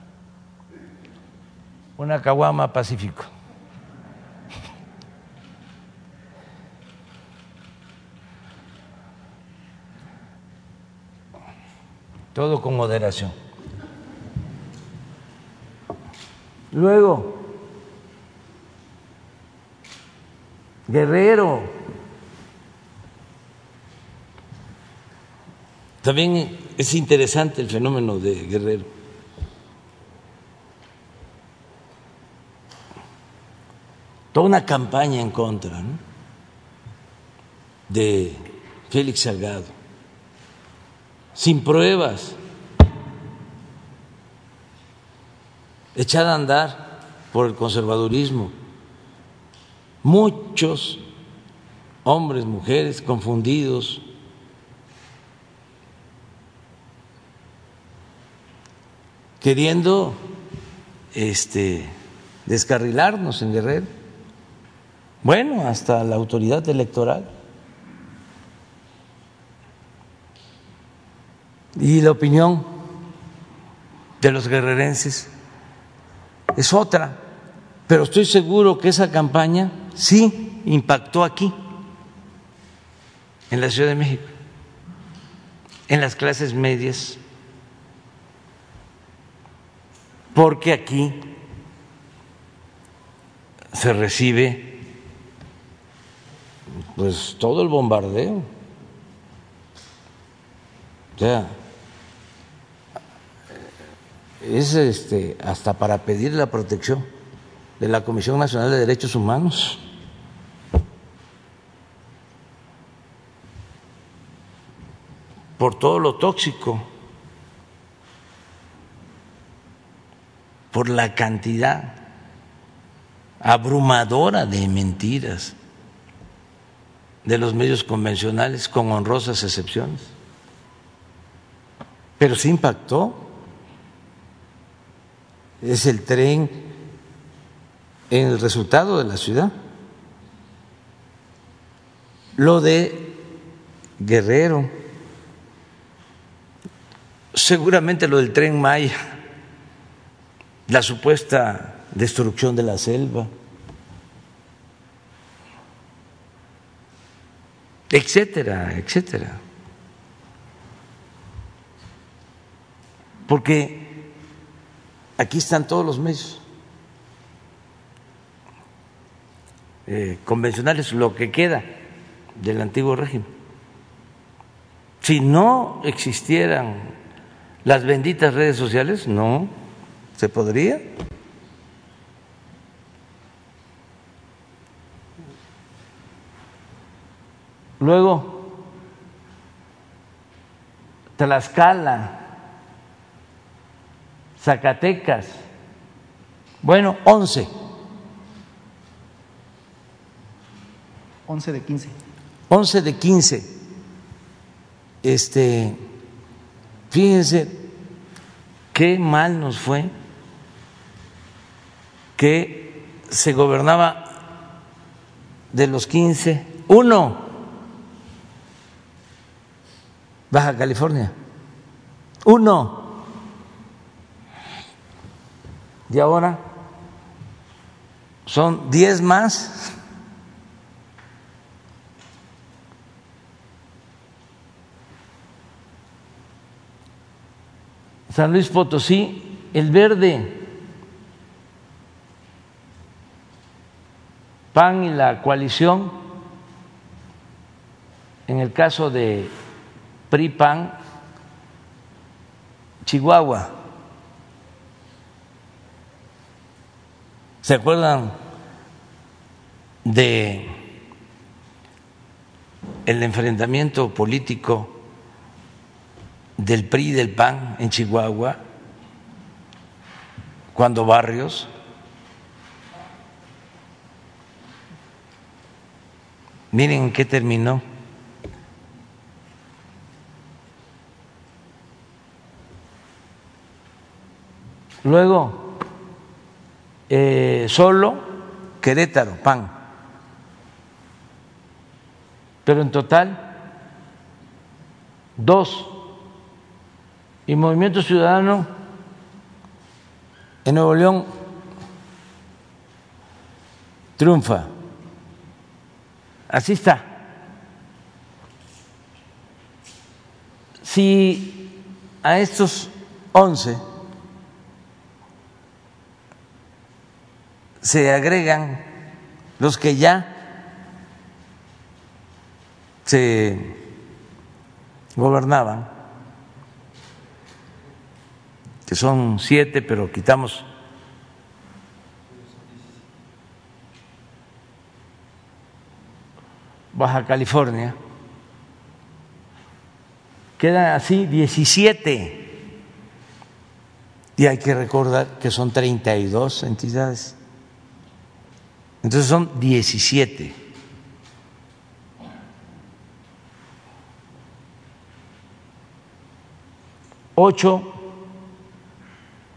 una caguama Pacífico. Todo con moderación. Luego, Guerrero. También es interesante el fenómeno de Guerrero. Toda una campaña en contra de Félix Salgado, sin pruebas, echada a andar por el conservadurismo. Muchos hombres, mujeres confundidos, queriendo este, descarrilarnos en Guerrero. Bueno, hasta la autoridad electoral. Y la opinión de los guerrerenses es otra, pero estoy seguro que esa campaña sí impactó aquí, en la Ciudad de México, en las clases medias, porque aquí se recibe pues todo el bombardeo. O sea, es este hasta para pedir la protección de la Comisión Nacional de Derechos Humanos. por todo lo tóxico, por la cantidad abrumadora de mentiras de los medios convencionales, con honrosas excepciones. Pero sí impactó. Es el tren en el resultado de la ciudad. Lo de Guerrero seguramente lo del tren Maya, la supuesta destrucción de la selva, etcétera, etcétera. Porque aquí están todos los medios eh, convencionales, lo que queda del antiguo régimen. Si no existieran las benditas redes sociales, no, ¿se podría? Luego, Tlaxcala, Zacatecas, bueno, 11. 11 de 15. 11 de 15. Este Fíjense qué mal nos fue que se gobernaba de los 15, uno, Baja California, uno. Y ahora son 10 más. San Luis Potosí, el verde, PAN y la coalición, en el caso de PRI-PAN, Chihuahua. ¿Se acuerdan de el enfrentamiento político del PRI y del PAN en Chihuahua, cuando Barrios miren en qué terminó. Luego, eh, solo Querétaro, PAN. Pero en total, dos. Y Movimiento Ciudadano en Nuevo León triunfa. Así está. Si a estos once se agregan los que ya se gobernaban, que son siete, pero quitamos Baja California, quedan así 17. Y hay que recordar que son 32 entidades. Entonces son 17. Ocho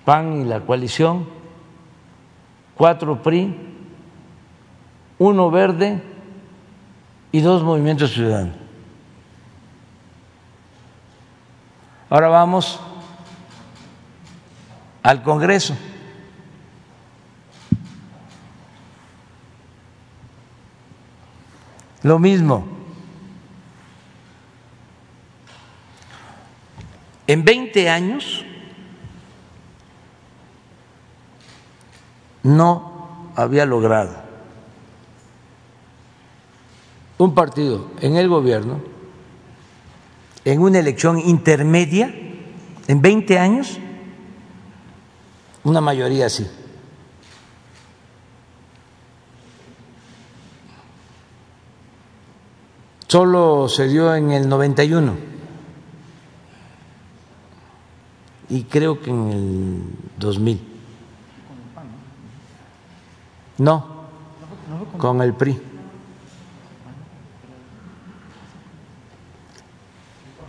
PAN y la coalición, cuatro PRI, uno verde y dos movimientos ciudadanos. Ahora vamos al Congreso. Lo mismo. En 20 años no había logrado un partido en el gobierno en una elección intermedia en 20 años una mayoría así. solo se dio en el 91 y creo que en el 2000. No, con el PRI.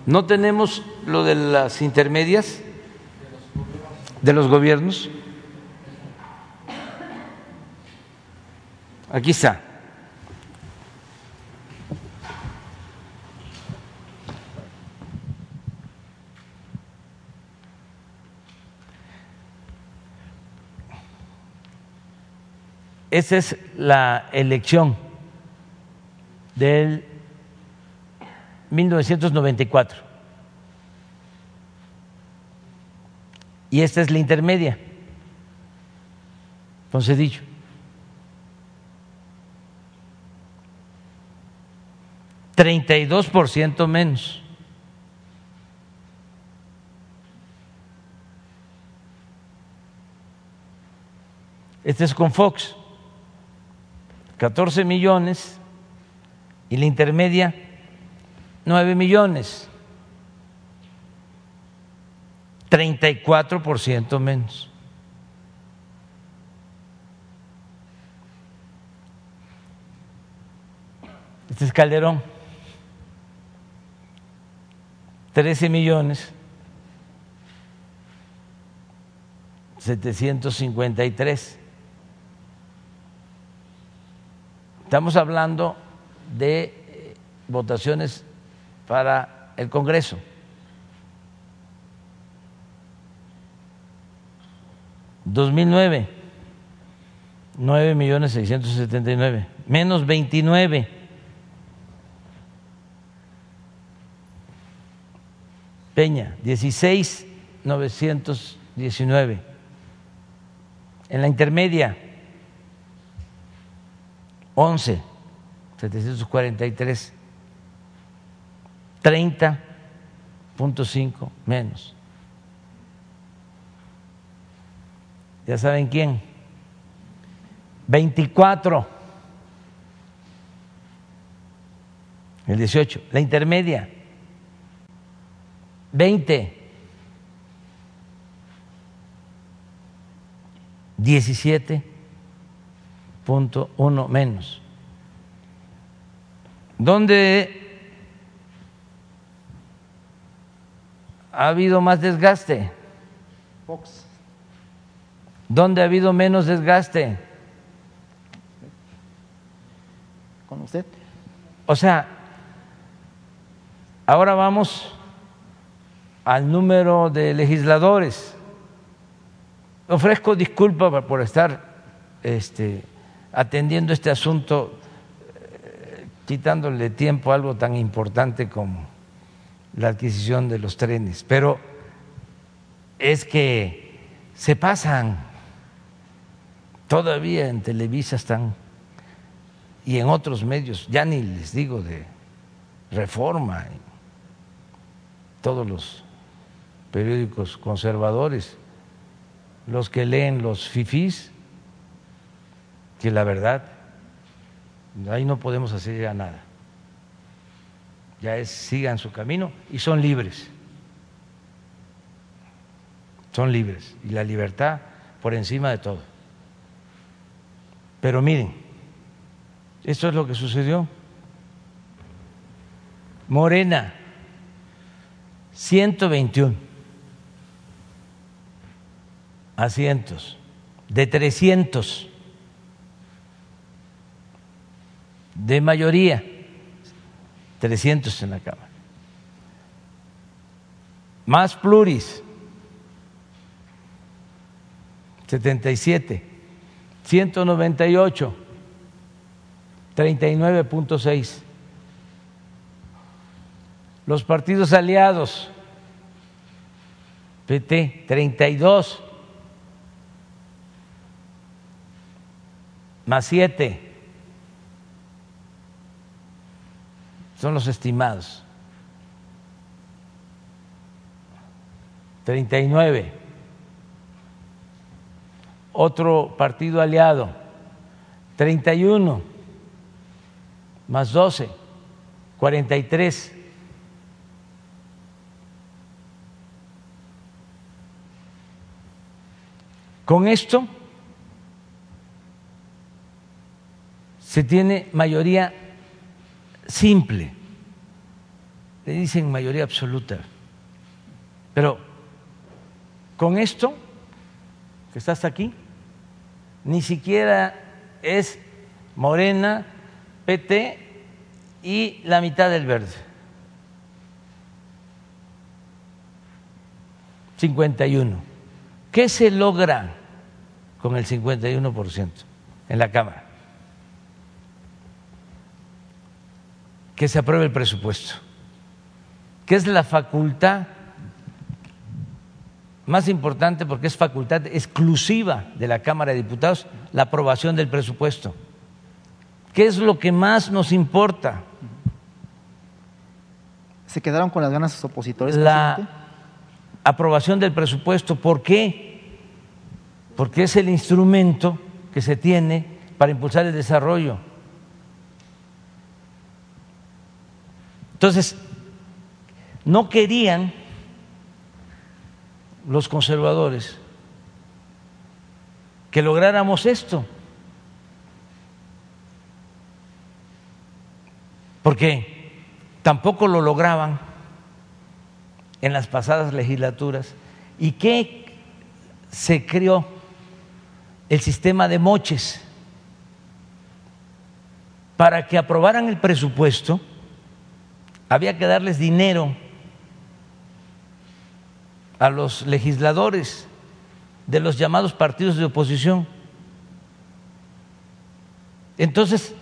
No tenemos lo de las intermedias de los gobiernos. Aquí está. Esa es la elección del 1994. Y esta es la intermedia, Concedillo. Treinta y dos por ciento menos. Este es con Fox. 14 millones y la intermedia 9 millones, 34% menos. Este es Calderón, 13 millones 753. Estamos hablando de eh, votaciones para el Congreso. ¿2009? 9 millones 679, menos 29. Peña, 16 919. En la intermedia, 11, 743, 30.5 menos. ¿Ya saben quién? 24. El 18. La intermedia. 20. 17 punto uno menos. ¿Dónde ha habido más desgaste? Fox. ¿Dónde ha habido menos desgaste? Con usted. O sea, ahora vamos al número de legisladores. Ofrezco disculpas por estar este, atendiendo este asunto, eh, quitándole tiempo a algo tan importante como la adquisición de los trenes, pero es que se pasan todavía en Televisa están y en otros medios, ya ni les digo de reforma, todos los periódicos conservadores, los que leen los fifís, que la verdad, ahí no podemos hacer ya nada. Ya es, sigan su camino y son libres. Son libres. Y la libertad por encima de todo. Pero miren, esto es lo que sucedió. Morena, 121 asientos de 300 de mayoría, 300 en la Cámara. Más pluris, 77, 198, 39.6. Los partidos aliados, PT, 32, más 7 son los estimados. 39. Otro partido aliado, 31, más 12, 43. Con esto se tiene mayoría simple, le dicen mayoría absoluta, pero con esto que está hasta aquí, ni siquiera es Morena, PT y la mitad del verde. 51. ¿Qué se logra con el 51% en la Cámara? Que se apruebe el presupuesto, que es la facultad más importante porque es facultad exclusiva de la Cámara de Diputados la aprobación del presupuesto. ¿Qué es lo que más nos importa? ¿Se quedaron con las ganas sus opositores? La aprobación del presupuesto. ¿Por qué? Porque es el instrumento que se tiene para impulsar el desarrollo Entonces, no querían los conservadores que lográramos esto. Porque tampoco lo lograban en las pasadas legislaturas. ¿Y qué se creó? El sistema de moches para que aprobaran el presupuesto había que darles dinero a los legisladores de los llamados partidos de oposición. Entonces,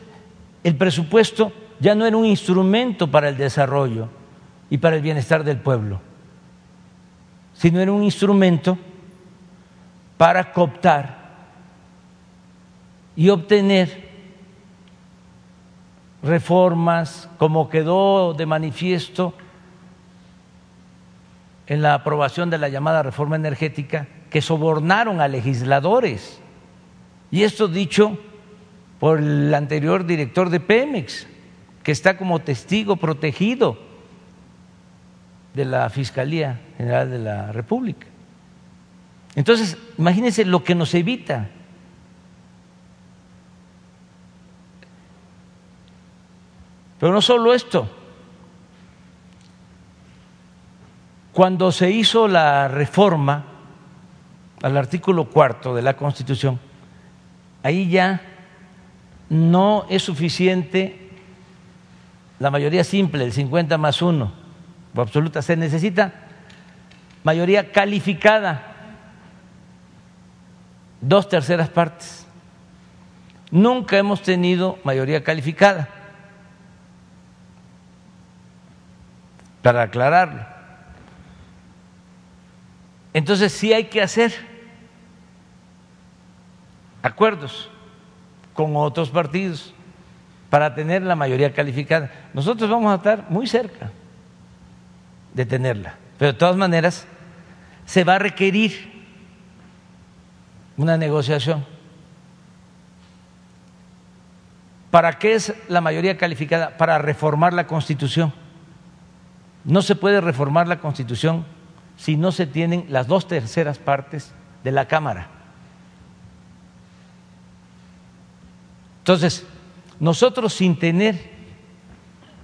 el presupuesto ya no era un instrumento para el desarrollo y para el bienestar del pueblo, sino era un instrumento para cooptar y obtener reformas, como quedó de manifiesto en la aprobación de la llamada reforma energética, que sobornaron a legisladores. Y esto dicho por el anterior director de Pemex, que está como testigo protegido de la Fiscalía General de la República. Entonces, imagínense lo que nos evita Pero no solo esto. Cuando se hizo la reforma al artículo cuarto de la Constitución, ahí ya no es suficiente la mayoría simple, el 50 más 1 o absoluta, se necesita mayoría calificada, dos terceras partes. Nunca hemos tenido mayoría calificada. Para aclararlo. Entonces sí hay que hacer acuerdos con otros partidos para tener la mayoría calificada. Nosotros vamos a estar muy cerca de tenerla, pero de todas maneras se va a requerir una negociación. ¿Para qué es la mayoría calificada? Para reformar la Constitución. No se puede reformar la Constitución si no se tienen las dos terceras partes de la Cámara. Entonces, nosotros sin tener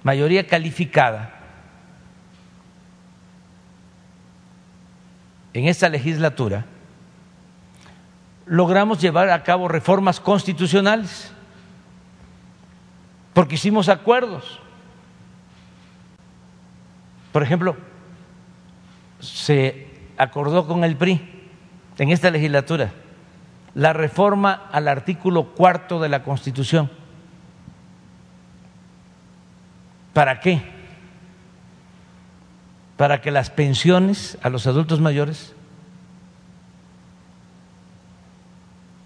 mayoría calificada en esta legislatura, logramos llevar a cabo reformas constitucionales, porque hicimos acuerdos. Por ejemplo, se acordó con el PRI en esta legislatura la reforma al artículo cuarto de la Constitución. ¿Para qué? Para que las pensiones a los adultos mayores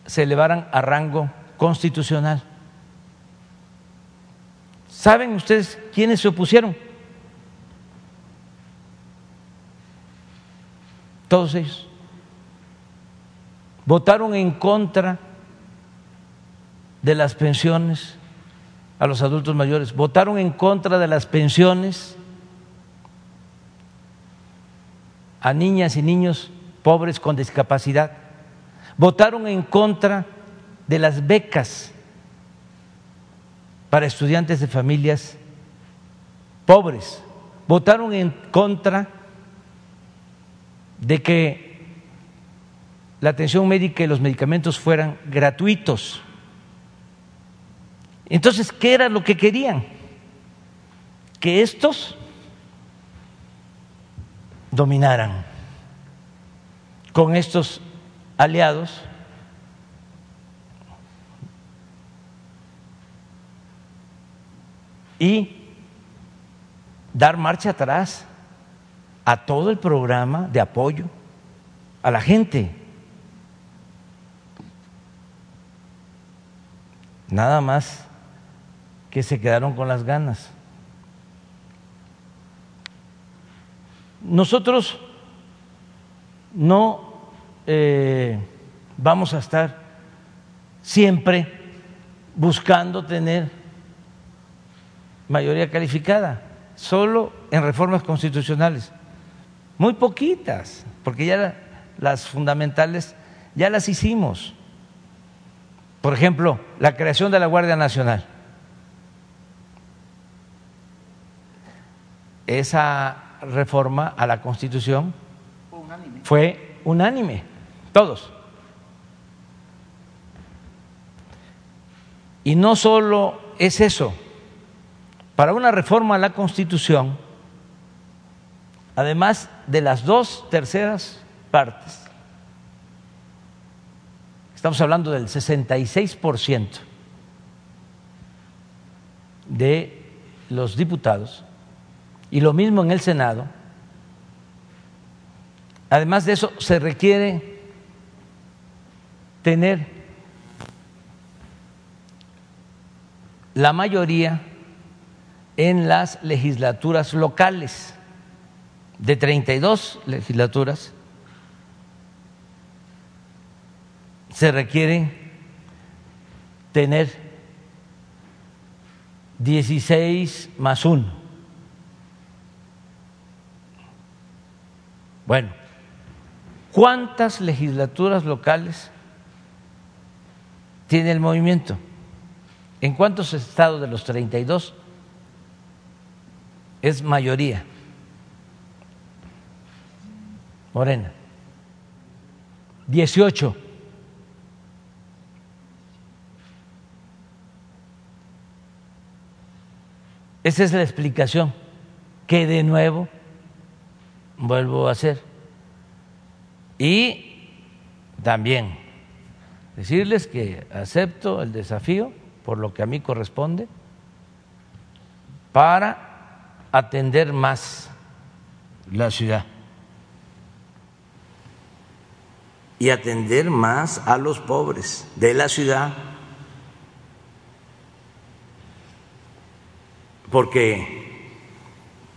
se elevaran a rango constitucional. ¿Saben ustedes quiénes se opusieron? Ellos, votaron en contra de las pensiones a los adultos mayores, votaron en contra de las pensiones a niñas y niños pobres con discapacidad, votaron en contra de las becas para estudiantes de familias pobres, votaron en contra de que la atención médica y los medicamentos fueran gratuitos. Entonces, ¿qué era lo que querían? Que estos dominaran con estos aliados y dar marcha atrás a todo el programa de apoyo a la gente. Nada más que se quedaron con las ganas. Nosotros no eh, vamos a estar siempre buscando tener mayoría calificada, solo en reformas constitucionales muy poquitas, porque ya las fundamentales ya las hicimos. Por ejemplo, la creación de la Guardia Nacional. Esa reforma a la Constitución fue unánime, todos. Y no solo es eso, para una reforma a la Constitución, además de las dos terceras partes, estamos hablando del 66% de los diputados, y lo mismo en el Senado, además de eso se requiere tener la mayoría en las legislaturas locales de 32 legislaturas se requiere tener 16 más 1. Bueno, ¿cuántas legislaturas locales tiene el movimiento? ¿En cuántos estados de los 32 es mayoría? Morena. 18. Esa es la explicación que de nuevo vuelvo a hacer. Y también decirles que acepto el desafío por lo que a mí corresponde para atender más la ciudad y atender más a los pobres de la ciudad, porque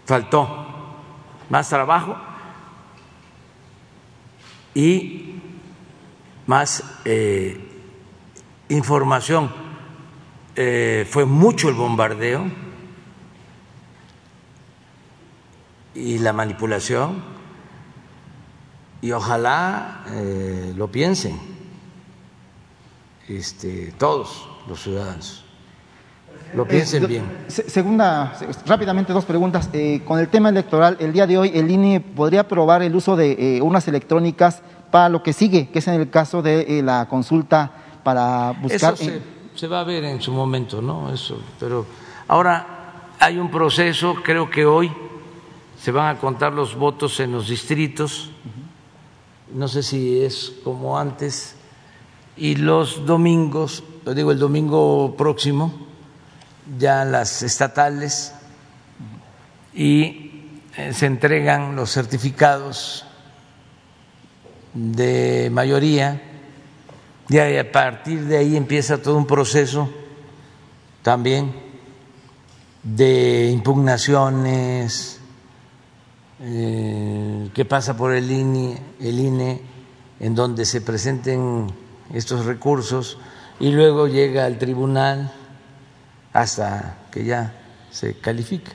faltó más trabajo y más eh, información. Eh, fue mucho el bombardeo y la manipulación y ojalá eh, lo piensen este, todos los ciudadanos. Lo piensen bien. Segunda, rápidamente dos preguntas. Eh, con el tema electoral, el día de hoy el INE podría aprobar el uso de eh, unas electrónicas para lo que sigue, que es en el caso de la consulta para buscar. Eso se, se, va a ver en su momento, ¿no? Eso, pero ahora hay un proceso, creo que hoy se van a contar los votos en los distritos, no sé si es como antes, y los domingos, lo digo el domingo próximo, ya las estatales, y eh, se entregan los certificados de mayoría, y a partir de ahí empieza todo un proceso también de impugnaciones, eh, que pasa por el INE, el INE, en donde se presenten estos recursos y luego llega al tribunal hasta que ya se califica.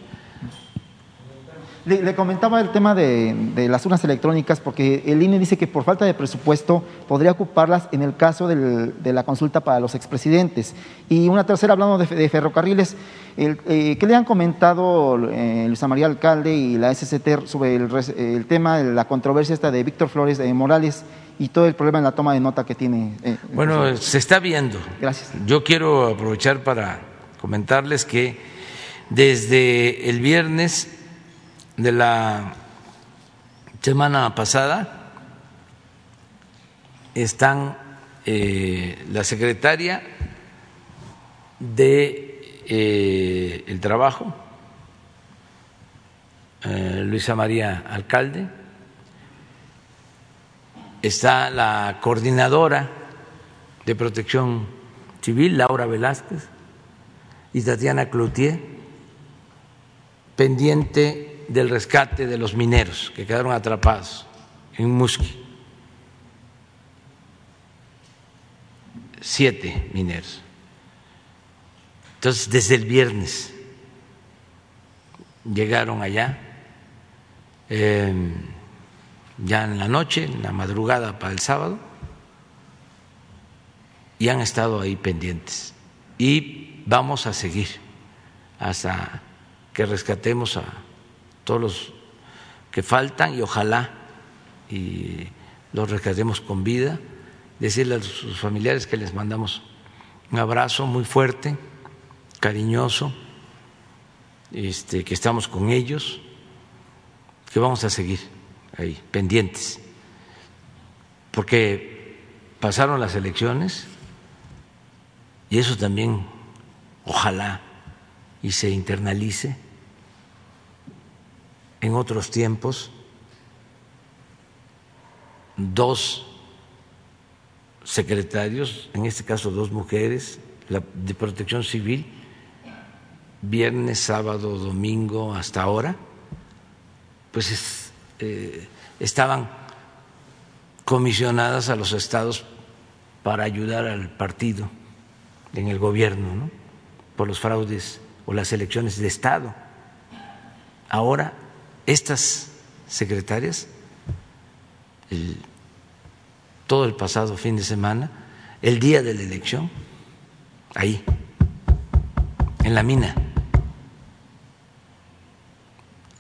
Le, comentaba el tema de, las urnas electrónicas porque el INE dice que por falta de presupuesto podría ocuparlas en el caso de la consulta para los expresidentes. Y una tercera, hablando de, ferrocarriles, eh, ¿qué le han comentado eh, Luisa María Alcalde y la SCT sobre el, tema de la controversia esta de Víctor Flores de Morales y todo el problema en la toma de nota que tiene? Eh, bueno, se está viendo. Gracias. Yo quiero aprovechar para comentarles que desde el viernes de la semana pasada están eh, la secretaria de eh, el trabajo eh, Luisa María Alcalde. Está la coordinadora de protección civil Laura Velázquez y Tatiana Cloutier pendiente del rescate de los mineros que quedaron atrapados en Musqui. Siete mineros. Entonces, desde el viernes llegaron allá, em, ya en la noche, en la madrugada para el sábado, y han estado ahí pendientes. Y vamos a seguir hasta que rescatemos a todos los que faltan y ojalá y los rescatemos con vida, decirle a sus familiares que les mandamos un abrazo muy fuerte, cariñoso, este, que estamos con ellos, que vamos a seguir ahí, pendientes, porque pasaron las elecciones y eso también, ojalá, y se internalice en otros tiempos dos secretarios, en este caso dos mujeres, de protección civil, viernes, sábado, domingo, hasta ahora, pues eh, estaban comisionadas a los estados para ayudar al partido en el gobierno, ¿no? por los fraudes o las elecciones de Estado. Ahora estas secretarias, todo el pasado fin de semana, el día de la elección, ahí, en la mina,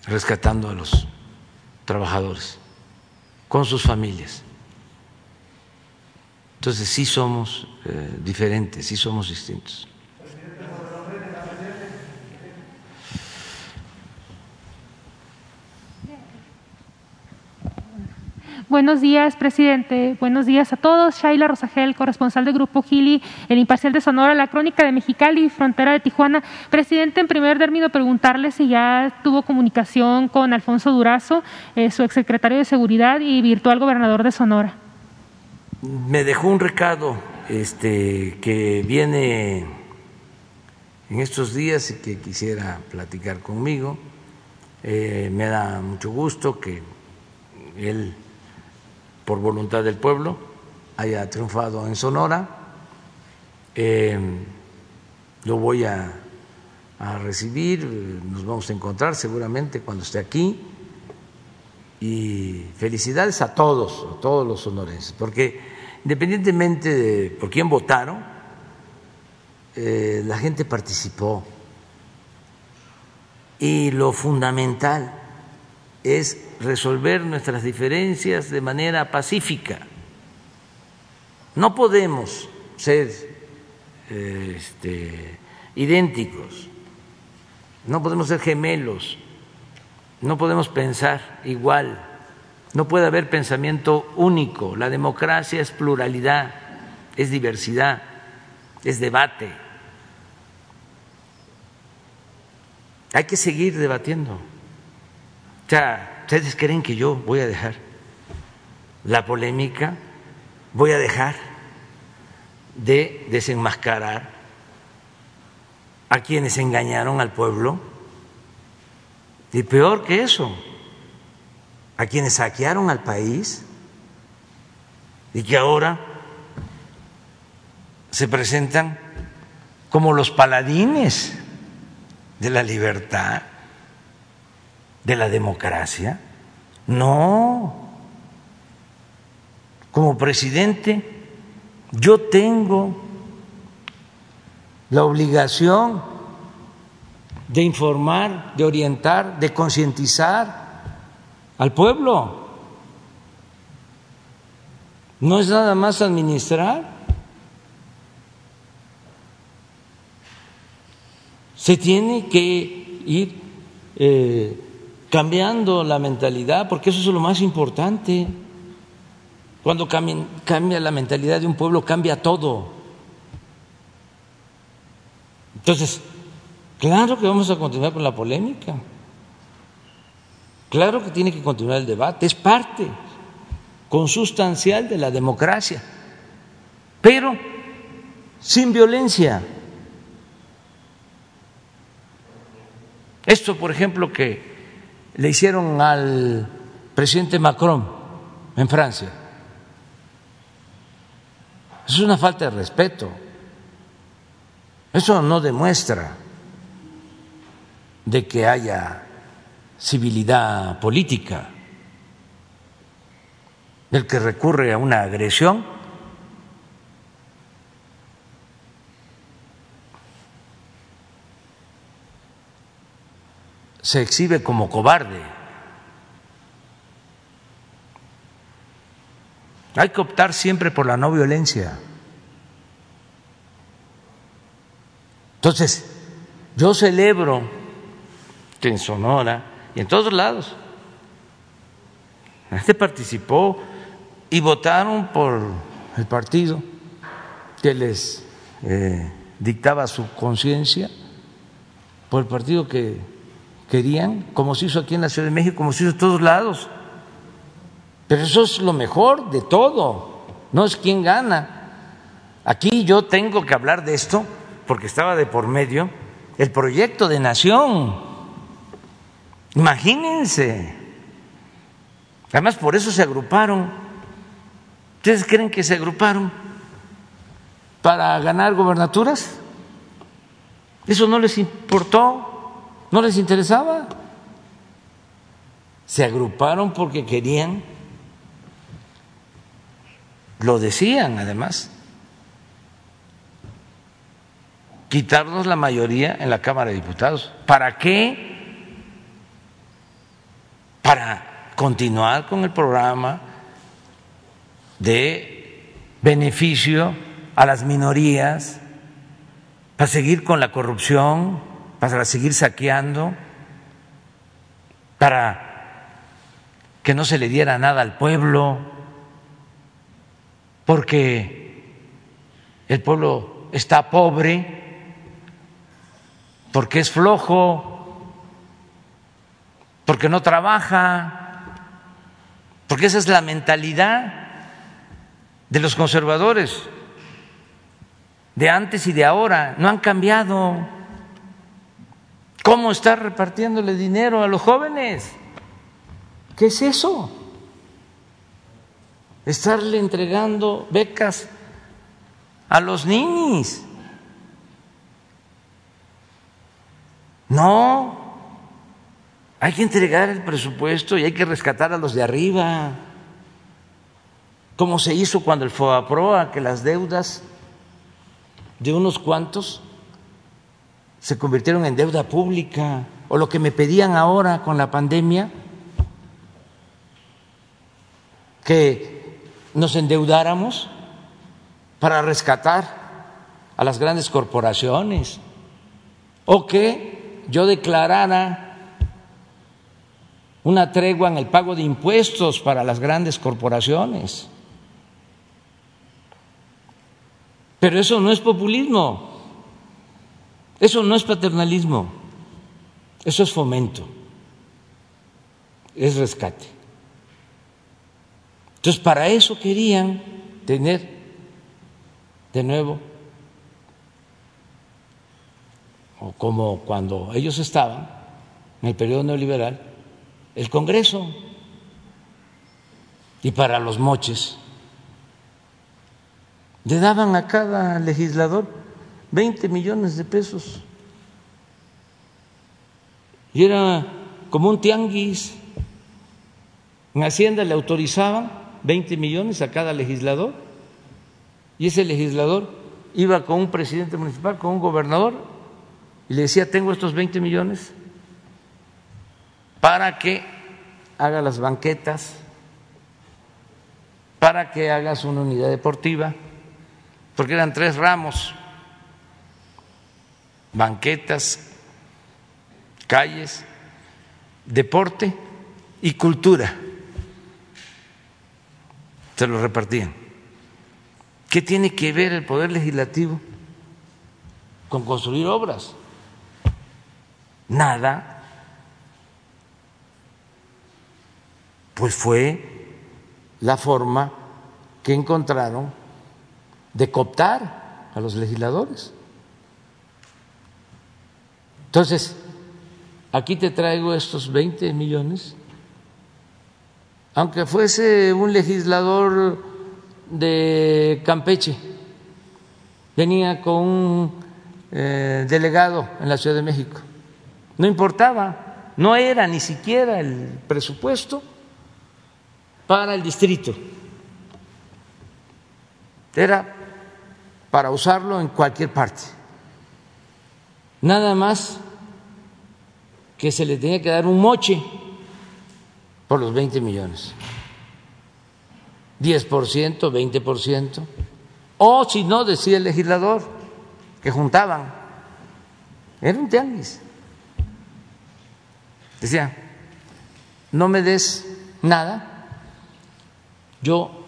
rescatando a los trabajadores con sus familias. Entonces sí somos eh, diferentes, sí somos distintos. Buenos días, presidente. Buenos días a todos. Shaila Rosagel, corresponsal del Grupo Gili, el Imparcial de Sonora, la Crónica de Mexicali Frontera de Tijuana. Presidente, en primer término, preguntarle si ya tuvo comunicación con Alfonso Durazo, eh, su exsecretario de Seguridad y virtual gobernador de Sonora. Me dejó un recado este, que viene en estos días y que quisiera platicar conmigo. Eh, me da mucho gusto que él por voluntad del pueblo, haya triunfado en Sonora. Eh, lo voy a, recibir, nos vamos a encontrar seguramente cuando esté aquí. Y felicidades a todos, a todos los sonorenses, porque independientemente de por quién votaron, eh, la gente participó. Y lo fundamental es resolver nuestras diferencias de manera pacífica. No podemos ser eh, este, idénticos, no podemos ser gemelos, no podemos pensar igual, no puede haber pensamiento único. La democracia es pluralidad, es diversidad, es debate. Hay que seguir debatiendo. O sea, ¿ustedes creen que yo voy a dejar la polémica? ¿Voy a dejar de desenmascarar a quienes engañaron al pueblo? Y peor que eso, a quienes saquearon al país y que ahora se presentan como los paladines de la libertad de la democracia? No. Como presidente, yo tengo la obligación de informar, de orientar, de concientizar al pueblo. No es nada más administrar. Se tiene que ir eh, cambiando la mentalidad, porque eso es lo más importante. Cuando cambia la mentalidad de un pueblo, cambia todo. Entonces, claro que vamos a continuar con la polémica. Claro que tiene que continuar el debate, es parte consustancial de la democracia, pero sin violencia. Esto, por ejemplo, que le hicieron al presidente Macron en Francia. Es una falta de respeto. Eso no demuestra de que haya civilidad política. El que recurre a una agresión se exhibe como cobarde. Hay que optar siempre por la no violencia. Entonces, yo celebro que en Sonora y en todos lados la gente participó y votaron por el partido que les eh, dictaba su conciencia, por el partido que querían, como se hizo aquí en la Ciudad de México, como se hizo en todos lados. Pero eso es lo mejor de todo, no es quién gana. Aquí yo tengo que hablar de esto porque estaba de por medio el proyecto de nación. Imagínense. Además, por eso se agruparon. ¿Ustedes creen que se agruparon para ganar gobernaturas? Eso no les importó. No les interesaba. Se agruparon porque querían, lo decían además, quitarnos la mayoría en la Cámara de Diputados. ¿Para qué? Para continuar con el programa de beneficio a las minorías, para seguir con la corrupción, para seguir saqueando, para que no se le diera nada al pueblo, porque el pueblo está pobre, porque es flojo, porque no trabaja, porque esa es la mentalidad de los conservadores de antes y de ahora, no han cambiado. ¿Cómo está repartiéndole dinero a los jóvenes? ¿Qué es eso? Estarle entregando becas a los niños. No, hay que entregar el presupuesto y hay que rescatar a los de arriba como se hizo cuando el FOAPROA, que las deudas de unos cuantos se convirtieron en deuda pública, o lo que me pedían ahora con la pandemia, que nos endeudáramos para rescatar a las grandes corporaciones, o que yo declarara una tregua en el pago de impuestos para las grandes corporaciones. Pero eso no es populismo, eso no es paternalismo, eso es fomento, es rescate. Entonces, para eso querían tener de nuevo, o como cuando ellos estaban en el periodo neoliberal, el Congreso. Y para los moches le daban a cada legislador 20 millones de pesos. Y era como un tianguis. En Hacienda le autorizaban 20 millones a cada legislador y ese legislador iba con un presidente municipal, con un gobernador y le decía, tengo estos 20 millones para que haga las banquetas, para que hagas una unidad deportiva porque eran tres ramos, banquetas, calles, deporte y cultura. Se lo repartían. ¿Qué tiene que ver el Poder Legislativo con construir obras? Nada. Pues fue la forma que encontraron de cooptar a los legisladores. Entonces, aquí te traigo estos 20 millones, aunque fuese un legislador de Campeche, venía con un eh, delegado en la Ciudad de México, no importaba, no era ni siquiera el presupuesto para el distrito, era para usarlo en cualquier parte. Nada más que se le tenía que dar un moche por los 20 millones. 10%, 20%. O si no, decía el legislador, que juntaban. Era un tianguis. Decía, no me des nada, yo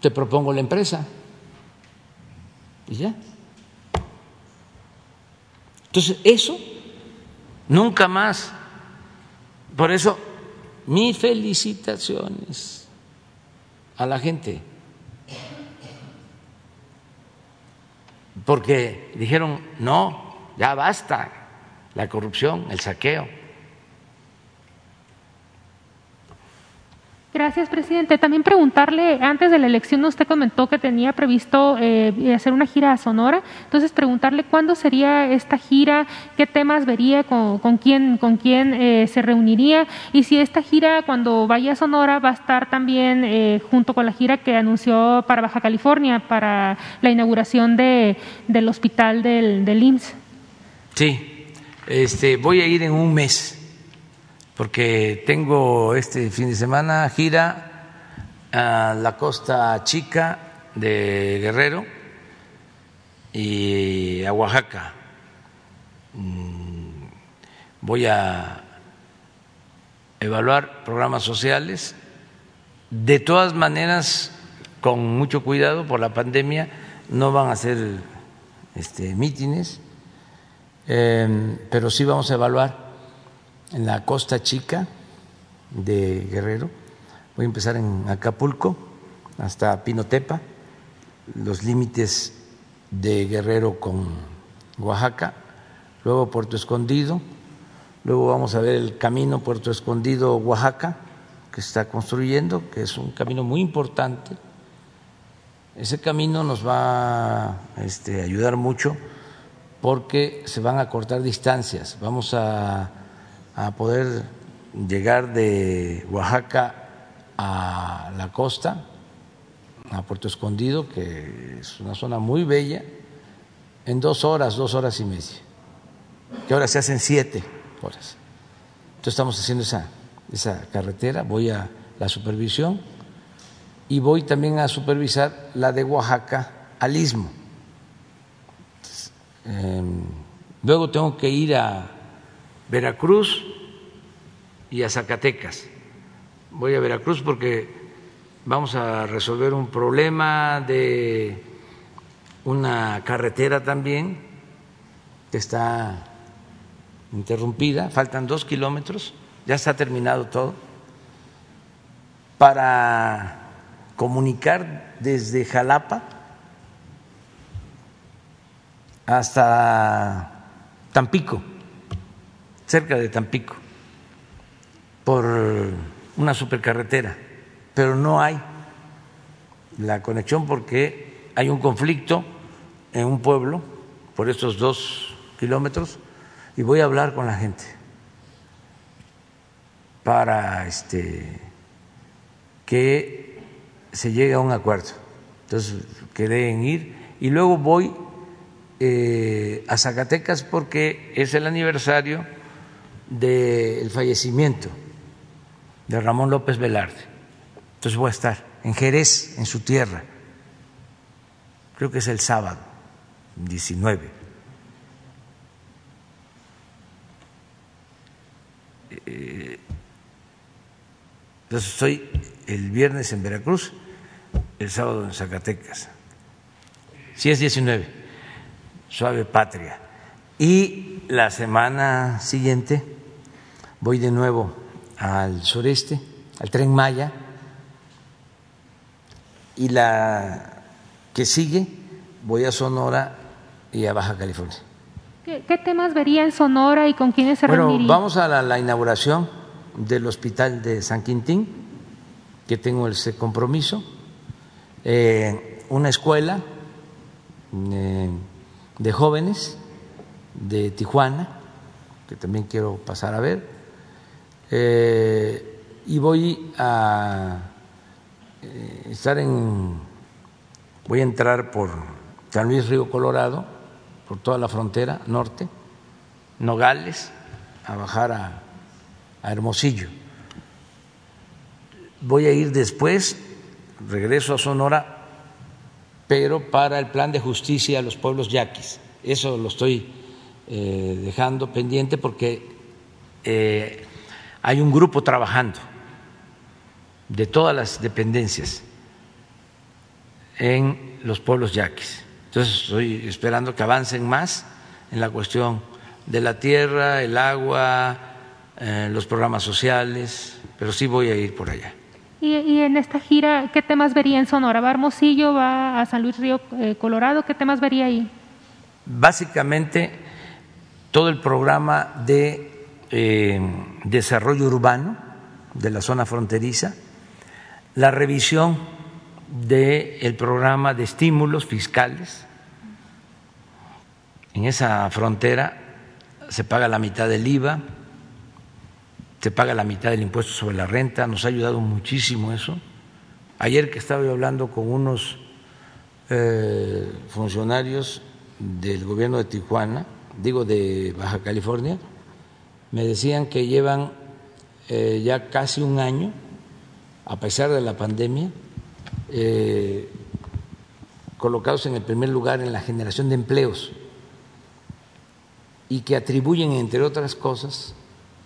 te propongo la empresa. Y ya. Entonces, eso nunca más. Por eso, mis felicitaciones a la gente. Porque dijeron, no, ya basta la corrupción, el saqueo. Gracias, presidente. También preguntarle, antes de la elección usted comentó que tenía previsto eh, hacer una gira a Sonora, entonces preguntarle cuándo sería esta gira, qué temas vería, con, quién, con quién eh, se reuniría y si esta gira cuando vaya a Sonora va a estar también eh, junto con la gira que anunció para Baja California, para la inauguración de, del hospital del, del IMSS. Sí, este, voy a ir en un mes porque tengo este fin de semana gira a la Costa Chica de Guerrero y a Oaxaca. Mm, voy a evaluar programas sociales. De todas maneras, con mucho cuidado por la pandemia, no van a ser este, mítines, em, pero sí vamos a evaluar en la costa chica de Guerrero. Voy a empezar en Acapulco hasta Pinotepa, los límites de Guerrero con Oaxaca, luego Puerto Escondido, luego vamos a ver el camino Puerto Escondido Oaxaca que está construyendo, que es un camino muy importante. Ese camino nos va a este, ayudar mucho porque se van a cortar distancias. Vamos a, a poder llegar de Oaxaca a la costa a Puerto Escondido, que es una zona muy bella, en dos horas, dos horas y media, que ahora se hacen siete horas. Entonces estamos haciendo esa, esa carretera, voy a la supervisión y voy también a supervisar la de Oaxaca al Istmo. Em, luego tengo que ir a Veracruz y a Zacatecas. Voy a Veracruz porque vamos a resolver un problema de una carretera también que está interrumpida, faltan dos kilómetros, ya está terminado todo, para comunicar desde Jalapa hasta Tampico, cerca de Tampico, por una supercarretera pero no hay la conexión porque hay un conflicto en un pueblo por estos dos kilómetros y voy a hablar con la gente para este que se llegue a un acuerdo. Entonces quedé ir y luego voy eh, a Zacatecas porque es el aniversario del fallecimiento de Ramón López Velarde entonces voy a estar en Jerez, en su tierra. Creo que es el sábado, 19. Eh, entonces estoy el viernes en Veracruz, el sábado en Zacatecas. Sí es 19, suave patria. Y la semana siguiente voy de nuevo al sureste, al tren Maya. Y la que sigue voy a Sonora y a Baja California. ¿Qué, temas vería en Sonora y con quiénes se bueno, Vamos a la, inauguración del hospital de San Quintín, que tengo ese compromiso, eh, una escuela eh, de jóvenes de Tijuana, que también quiero pasar a ver, eh, y voy a eh, estar en, voy a entrar por San Luis Río Colorado, por toda la frontera norte, Nogales, a bajar a, Hermosillo. Voy a ir después, regreso a Sonora, pero para el plan de justicia a los pueblos yaquis. Eso lo estoy eh, dejando pendiente porque hay un grupo trabajando de todas las dependencias en los pueblos yaquis. Entonces estoy esperando que avancen más en la cuestión de la tierra, el agua, eh, los programas sociales, pero sí voy a ir por allá. ¿Y, en esta gira qué temas vería en Sonora? ¿Va a Hermosillo, va a San Luis Río eh, Colorado? ¿Qué temas vería ahí? Básicamente todo el programa de eh, desarrollo urbano de la zona fronteriza, la revisión del programa de estímulos fiscales. En esa frontera se paga la mitad del IVA, se paga la mitad del impuesto sobre la renta, nos ha ayudado muchísimo eso. Ayer que estaba yo hablando con unos eh, funcionarios del gobierno de Tijuana, digo de Baja California, me decían que llevan eh, ya casi un año a pesar de la pandemia, eh, colocados en el primer lugar en la generación de empleos y que atribuyen, entre otras cosas,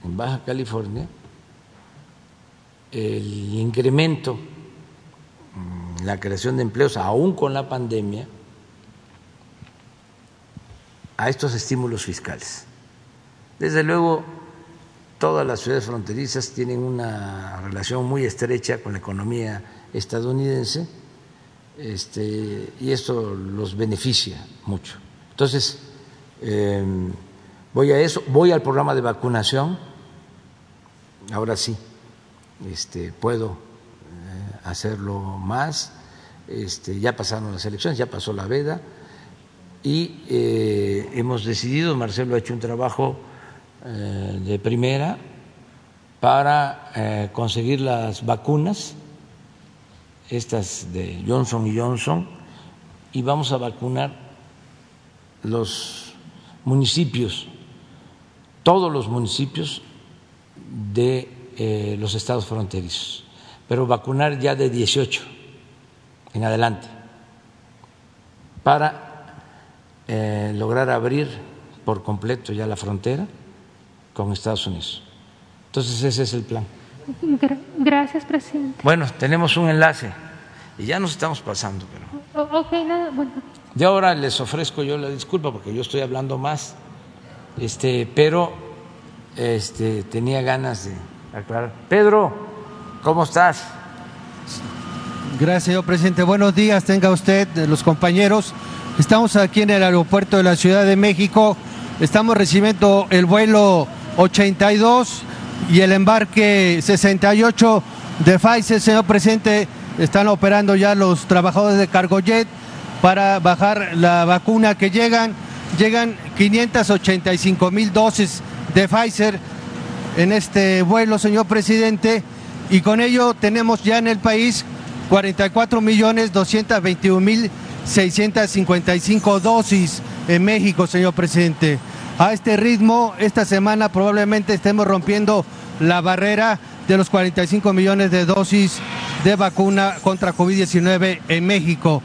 en Baja California, el incremento en la creación de empleos, aún con la pandemia, a estos estímulos fiscales. Desde luego, todas las ciudades fronterizas tienen una relación muy estrecha con la economía estadounidense este, y esto los beneficia mucho. Entonces, em, voy a eso, voy al programa de vacunación, ahora sí, este, puedo eh, hacerlo más, este, ya pasaron las elecciones, ya pasó la veda. Y eh, hemos decidido, Marcelo ha hecho un trabajo eh, de primera para eh, conseguir las vacunas, estas de Johnson y Johnson, y vamos a vacunar los municipios, todos los municipios de eh, los estados fronterizos, pero vacunar ya de 18 en adelante, para lograr abrir por completo ya la frontera con Estados Unidos. Entonces ese es el plan. Gracias, presidente. Bueno, tenemos un enlace y ya nos estamos pasando, pero. ok, nada, bueno. De ahora les ofrezco yo la disculpa porque yo estoy hablando más, este, pero este, tenía ganas de aclarar. Pedro, ¿cómo estás? Gracias, señor presidente. Buenos días, tenga usted, los compañeros. Estamos aquí en el aeropuerto de la Ciudad de México. Estamos recibiendo el vuelo 82 y el embarque 68 de Pfizer, señor presidente, están operando ya los trabajadores de Cargojet para bajar la vacuna que llegan. Llegan 585 mil dosis de Pfizer en este vuelo, señor presidente, y con ello tenemos ya en el país 44 millones 221 mil 655 dosis en México, señor presidente. A este ritmo, esta semana probablemente estemos rompiendo la barrera de los 45 millones de dosis de vacuna contra COVID-19 en México.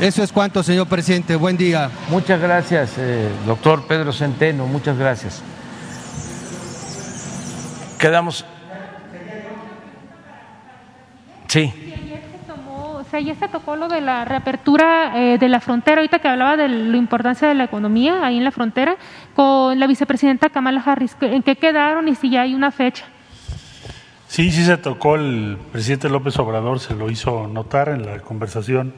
Eso es cuanto, señor presidente. Buen día. Muchas gracias, eh, doctor Pedro Centeno. Muchas gracias. Quedamos. Sí sea, ya se tocó lo de la reapertura eh, de la frontera, ahorita que hablaba de la importancia de la economía ahí en la frontera, con la vicepresidenta Kamala Harris. ¿En qué quedaron y si ya hay una fecha? Sí, sí se tocó. El presidente López Obrador se lo hizo notar en la conversación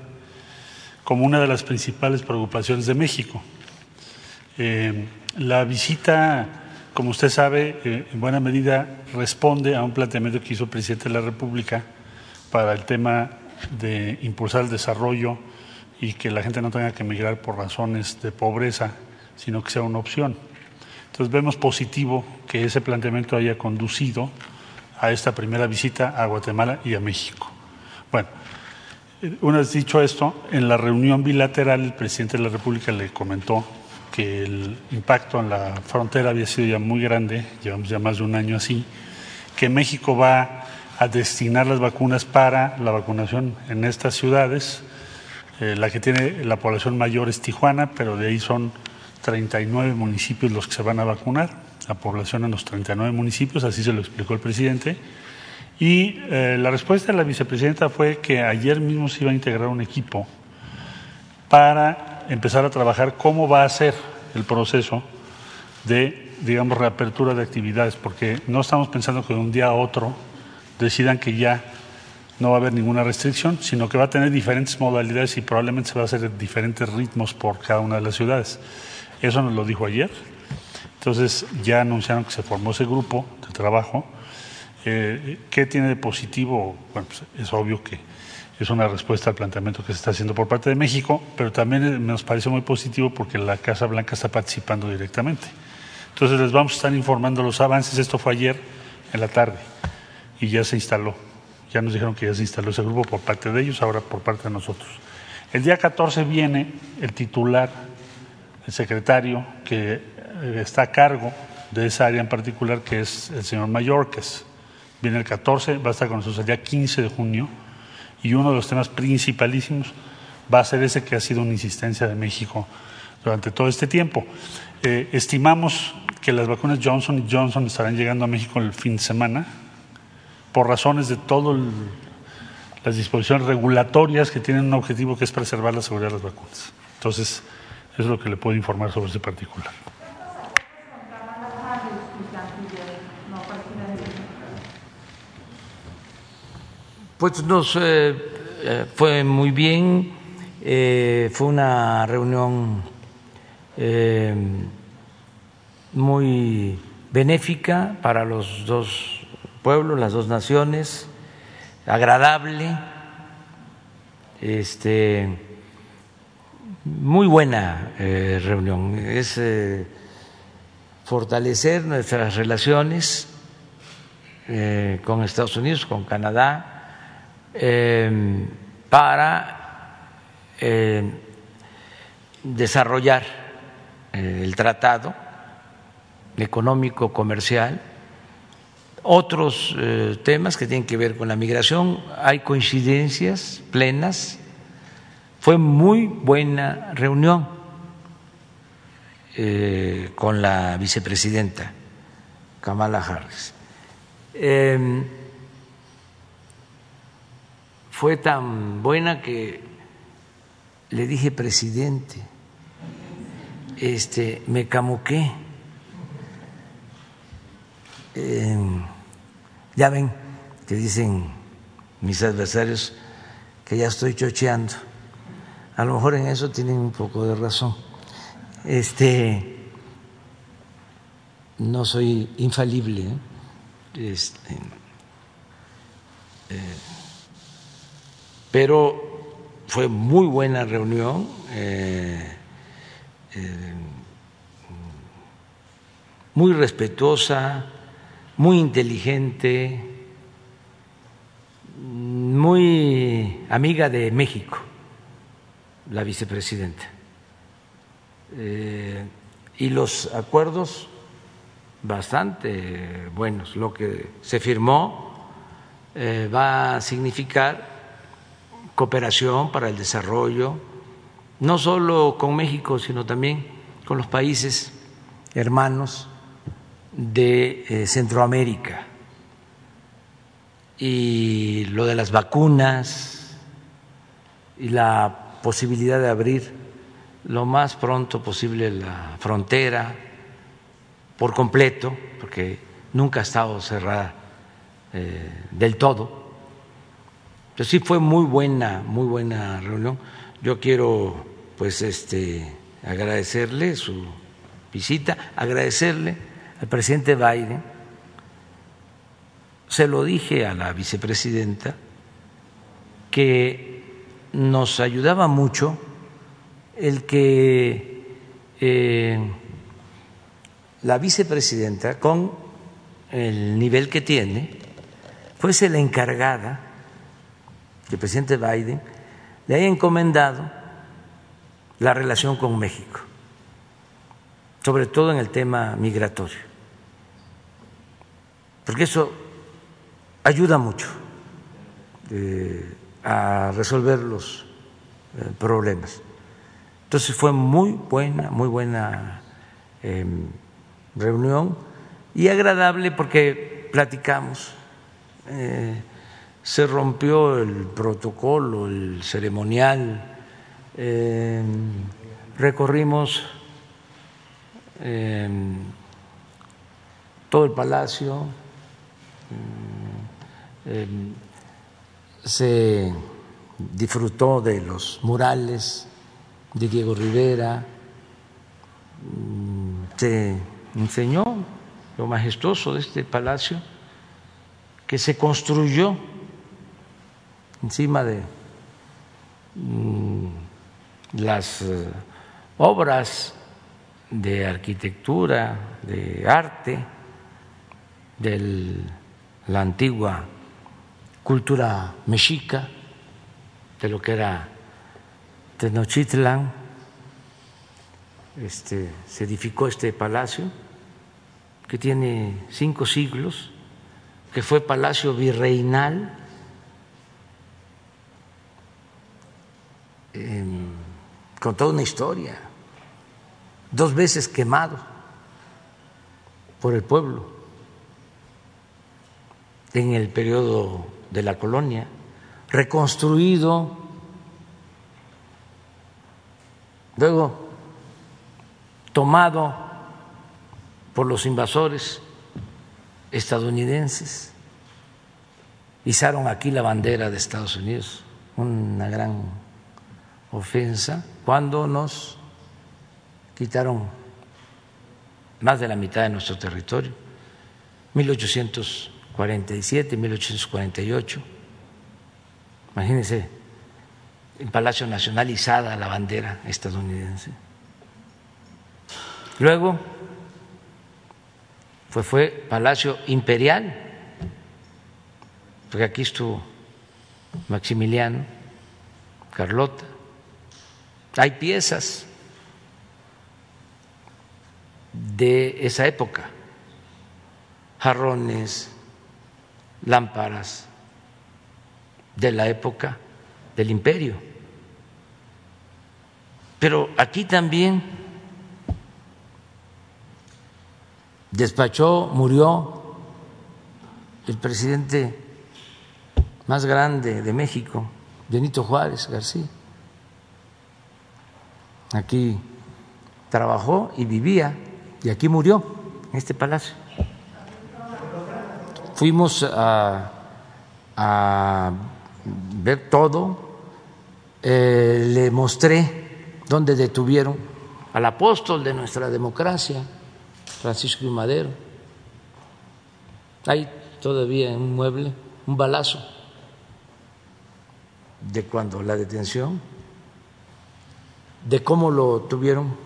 como una de las principales preocupaciones de México. Eh, la visita, como usted sabe, eh, en buena medida responde a un planteamiento que hizo el presidente de la República para el tema de impulsar el desarrollo y que la gente no tenga que emigrar por razones de pobreza, sino que sea una opción. Entonces vemos positivo que ese planteamiento haya conducido a esta primera visita a Guatemala y a México. Bueno, una vez dicho esto, en la reunión bilateral el presidente de la República le comentó que el impacto en la frontera había sido ya muy grande, llevamos ya más de un año así, que México va a destinar las vacunas para la vacunación en estas ciudades. Eh, la que tiene la población mayor es Tijuana, pero de ahí son 39 municipios los que se van a vacunar, la población en los 39 municipios, así se lo explicó el presidente. Y eh, la respuesta de la vicepresidenta fue que ayer mismo se iba a integrar un equipo para empezar a trabajar cómo va a ser el proceso de, digamos, reapertura de actividades, porque no estamos pensando que de un día a otro decidan que ya no va a haber ninguna restricción, sino que va a tener diferentes modalidades y probablemente se va a hacer diferentes ritmos por cada una de las ciudades. Eso nos lo dijo ayer. Entonces ya anunciaron que se formó ese grupo de trabajo. Eh, ¿Qué tiene de positivo? Bueno, pues es obvio que es una respuesta al planteamiento que se está haciendo por parte de México, pero también nos parece muy positivo porque la Casa Blanca está participando directamente. Entonces les vamos a estar informando los avances. Esto fue ayer en la tarde y ya se instaló. Ya nos dijeron que ya se instaló ese grupo por parte de ellos, ahora por parte de nosotros. El día 14 viene el titular, el secretario, que eh, está a cargo de esa área en particular, que es el señor Mallorquez. Viene el 14, va a estar con nosotros el día 15 de junio y uno de los temas principalísimos va a ser ese que ha sido una insistencia de México durante todo este tiempo. Eh, estimamos que las vacunas Johnson y Johnson estarán llegando a México el fin de semana por razones de todas las disposiciones regulatorias que tienen un objetivo que es preservar la seguridad de las vacunas. Entonces, eso es lo que le puedo informar sobre ese particular. Pues nos eh, eh, fue muy bien, eh, fue una reunión muy benéfica para los dos pueblos, las dos naciones, agradable, este, muy buena reunión. Es fortalecer nuestras relaciones con Estados Unidos, con Canadá, para desarrollar eh, el tratado económico comercial otros eh, temas que tienen que ver con la migración hay coincidencias plenas fue muy buena reunión eh, con la vicepresidenta Kamala Harris em, fue tan buena que le dije presidente, este, me camuqué. Ya ven que dicen mis adversarios que ya estoy chocheando. A lo mejor en eso tienen un poco de razón. Este, no soy infalible. ¿eh? Este, eh, pero fue muy buena reunión. Eh, muy respetuosa, muy inteligente, muy amiga de México, la vicepresidenta. Eh, y los acuerdos bastante buenos. Lo que se firmó va a significar cooperación para el desarrollo, no solo con México, sino también con los países hermanos de eh, Centroamérica. Y lo de las vacunas y la posibilidad de abrir lo más pronto posible la frontera por completo, porque nunca ha estado cerrada eh, del todo pero sí fue muy buena, muy buena reunión. Yo quiero pues este agradecerle su visita, agradecerle al presidente Biden. Se lo dije a la vicepresidenta que nos ayudaba mucho el que eh, la vicepresidenta, con el nivel que tiene, fuese la encargada el presidente Biden le haya encomendado la relación con México, sobre todo en el tema migratorio, porque eso ayuda mucho eh, a resolver los eh, problemas. Entonces fue muy buena, muy buena em, reunión y agradable porque platicamos. Eh, se rompió el protocolo, el ceremonial, em, recorrimos em, todo el palacio, em, se disfrutó de los murales de Diego Rivera, mm, se enseñó lo majestuoso de este palacio que se construyó encima de mm, las eh, obras de arquitectura, de arte, de la antigua cultura mexica, de lo que era Tenochtitlan, este, se edificó este palacio que tiene cinco siglos, que fue palacio virreinal con toda una historia, dos veces quemado por el pueblo en el periodo de la colonia, reconstruido, luego tomado por los invasores estadounidenses, izaron aquí la bandera de Estados Unidos, una gran ofensa, cuando nos quitaron más de la mitad de nuestro territorio, 1847, 1848. Imagínense, en Palacio Nacional izada la bandera estadounidense. Luego fue, fue Palacio Imperial, porque aquí estuvo Maximiliano, Carlota. Hay piezas de esa época, jarrones, lámparas de la época del imperio. Pero aquí también despachó, murió el presidente más grande de México, Benito Juárez García. Aquí trabajó y vivía y aquí murió, en este palacio. Fuimos a, ver todo, eh, le mostré dónde detuvieron al apóstol de nuestra democracia, Francisco y Madero. Hay todavía en un mueble un balazo de cuando la detención, de cómo lo tuvieron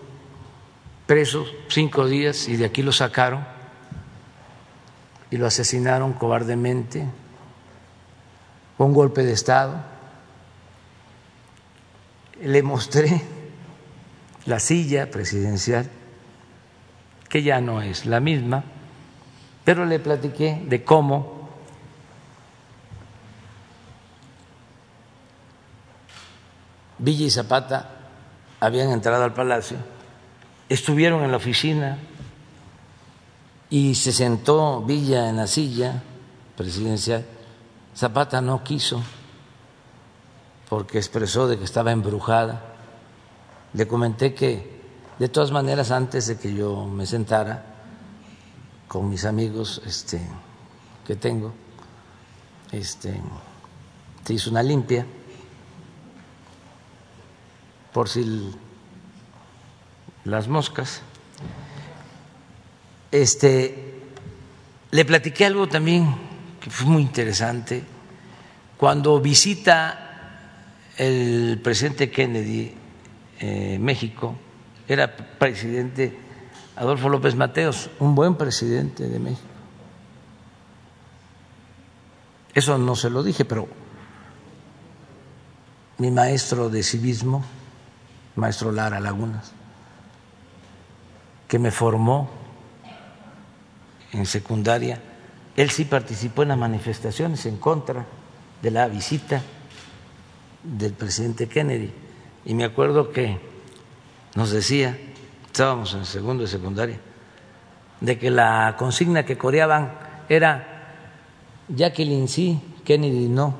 preso cinco días y de aquí lo sacaron y lo asesinaron cobardemente con golpe de Estado. Le mostré la silla presidencial que ya no es la misma, pero le platiqué de cómo Villa y Zapata habían entrado al palacio, estuvieron en la oficina y se sentó Villa en la silla presidencial. Zapata no quiso porque expresó de que estaba embrujada. Le comenté que de todas maneras, antes de que yo me sentara con mis amigos este, que tengo, este, se hizo una limpia por si las moscas. Este, le platiqué algo también que fue muy interesante. Cuando visita el presidente Kennedy eh, México, era presidente Adolfo López Mateos, un buen presidente de México. Eso no se lo dije, pero mi maestro de civismo, maestro Lara Lagunas, que me formó en secundaria, él sí participó en las manifestaciones en contra de la visita del presidente Kennedy. Y me acuerdo que nos decía, estábamos en segundo de secundaria, de que la consigna que coreaban era Jacqueline sí, Kennedy no,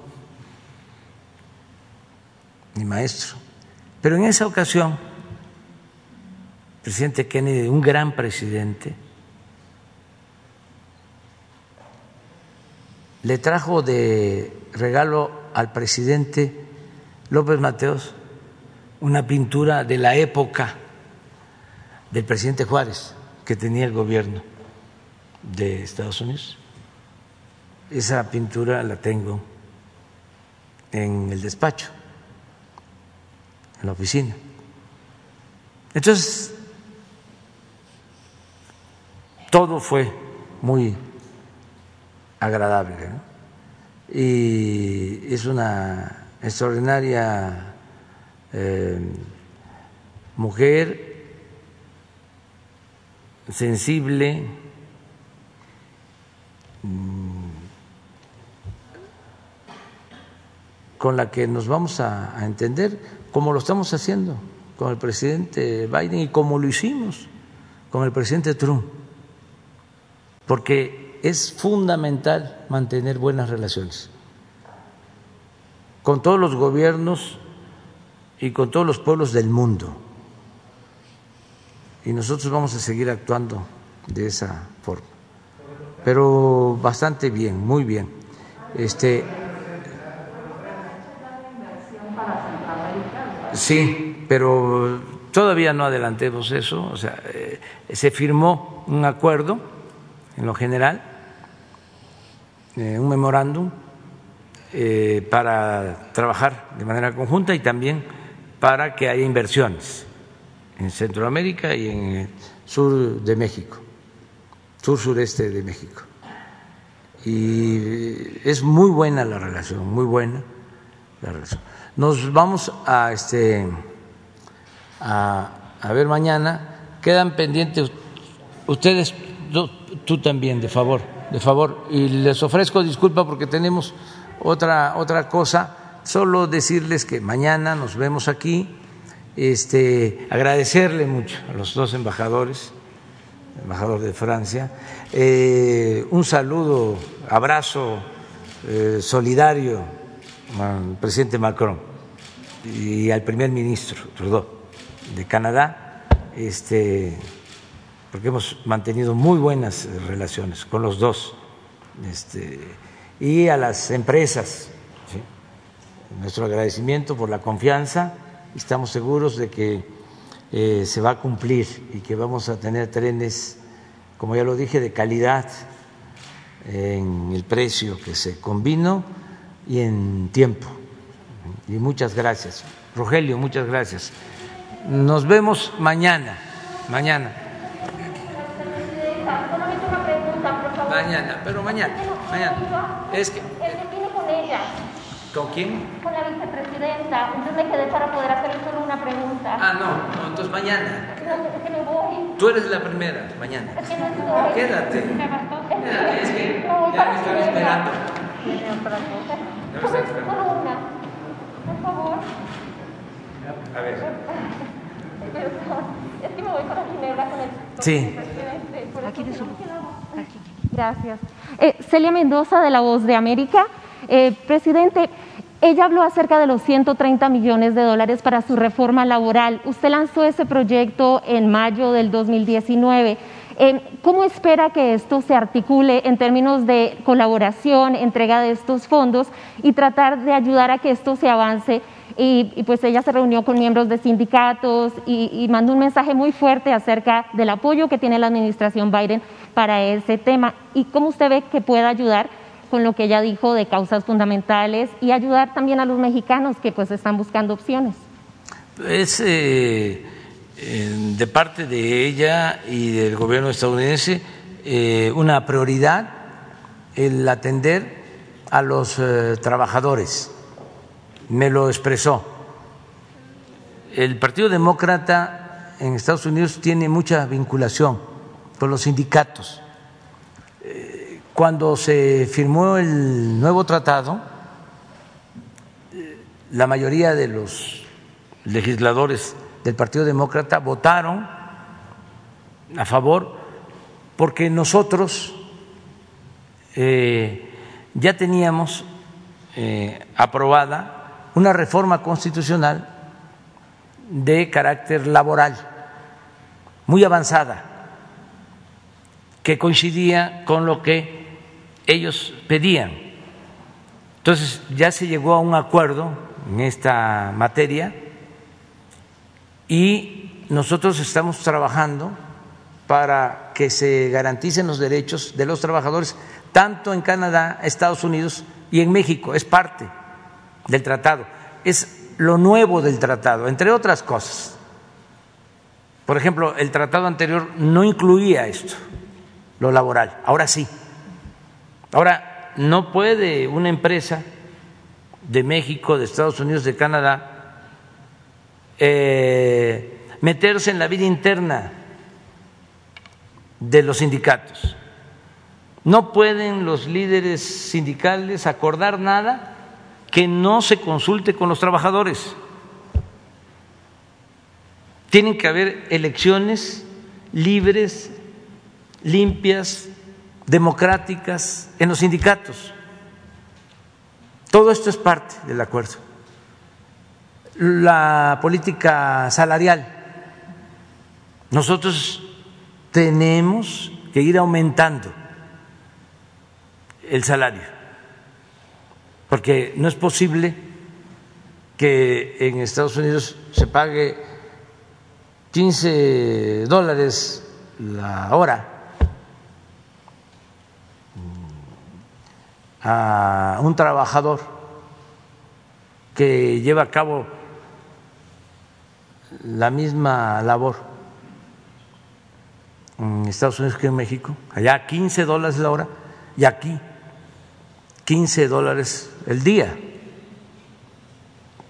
mi maestro. Pero en esa ocasión, el presidente Kennedy, un gran presidente, le trajo de regalo al presidente López Mateos una pintura de la época del presidente Juárez que tenía el gobierno de Estados Unidos. Esa pintura la tengo en el despacho, en la oficina. Entonces, todo fue muy agradable y es una extraordinaria eh, mujer sensible, mm, con la que nos vamos a, entender, como lo estamos haciendo con el presidente Biden y como lo hicimos con el presidente Trump, porque es fundamental mantener buenas relaciones con todos los gobiernos y con todos los pueblos del mundo. Y nosotros vamos a seguir actuando de esa forma. Pero bastante bien, muy bien. Este, sí, pero todavía no adelantemos eso. O sea, eh, se firmó un acuerdo en lo general, un memorándum eh, para trabajar de manera conjunta y también para que haya inversiones en Centroamérica y en el sur de México, sur sureste de México. Y es muy buena la relación, muy buena la relación. Nos vamos a este a, ver mañana. Quedan pendientes ustedes, tú también, de favor, de favor. Y les ofrezco disculpa porque tenemos otra otra cosa. Solo decirles que mañana nos vemos aquí, este, agradecerle mucho a los dos embajadores, embajador de Francia, eh, un saludo, abrazo eh, solidario al presidente Macron y al primer ministro Trudeau de Canadá, este, porque hemos mantenido muy buenas relaciones con los dos, este, y a las empresas nuestro agradecimiento por la confianza estamos seguros de que eh, se va a cumplir y que vamos a tener trenes, como ya lo dije, de calidad en el precio que se combinó y en tiempo. Y muchas gracias. Rogelio, muchas gracias. Nos vemos mañana. Mañana. Mañana, pero mañana. Mañana. Es que. ¿Con quién? Con la vicepresidenta. Entonces me quedé para poder hacerle solo una pregunta. Ah, no, no entonces mañana. No, es que me voy. Tú eres la primera, mañana. Es que no estoy. Quédate. Me bastó. Quédate, es que No, ya me están que venga. esperando. Solo solo una. Por favor. A ver. Perdón. Es que me voy para Ginebra con el Sí. presidente. Por Aquí de su Gracias. Eh, Celia Mendoza, de La Voz de América. Eh, presidente, ella habló acerca de los 130 millones de dólares para su reforma laboral. Usted lanzó ese proyecto en mayo del 2019. Eh, ¿Cómo espera que esto se articule en términos de colaboración, entrega de estos fondos y tratar de ayudar a que esto se avance? Y, y pues ella se reunió con miembros de sindicatos y, mandó un mensaje muy fuerte acerca del apoyo que tiene la administración Biden para ese tema. ¿Y cómo usted ve que pueda ayudar con lo que ella dijo de causas fundamentales y ayudar también a los mexicanos que pues están buscando opciones? Es eh, eh, de parte de ella y del gobierno estadounidense eh, una prioridad el atender a los eh, trabajadores. Me lo expresó. El Partido Demócrata en Estados Unidos tiene mucha vinculación con los sindicatos. Eh, Cuando se firmó el nuevo tratado, eh, la mayoría de los legisladores del Partido Demócrata votaron a favor porque nosotros eh, ya teníamos aprobada una reforma constitucional de carácter laboral muy avanzada que coincidía con lo que ellos pedían. Entonces ya se llegó a un acuerdo en esta materia y nosotros estamos trabajando para que se garanticen los derechos de los trabajadores tanto en Canadá, Estados Unidos y en México. Es parte del tratado. Es lo nuevo del tratado, entre otras cosas. Por ejemplo, el tratado anterior no incluía esto, lo laboral. Ahora sí. Ahora, no puede una empresa de México, de Estados Unidos, de Canadá, eh, meterse en la vida interna de los sindicatos. No pueden los líderes sindicales acordar nada que no se consulte con los trabajadores. Tienen que haber elecciones libres, limpias, democráticas en los sindicatos. Todo esto es parte del acuerdo. La política salarial. Nosotros tenemos que ir aumentando el salario, porque no es posible que en Estados Unidos se pague 15 dólares la hora. A un trabajador que lleva a cabo la misma labor en Estados Unidos que en México, allá 15 dólares la hora y aquí 15 dólares el día.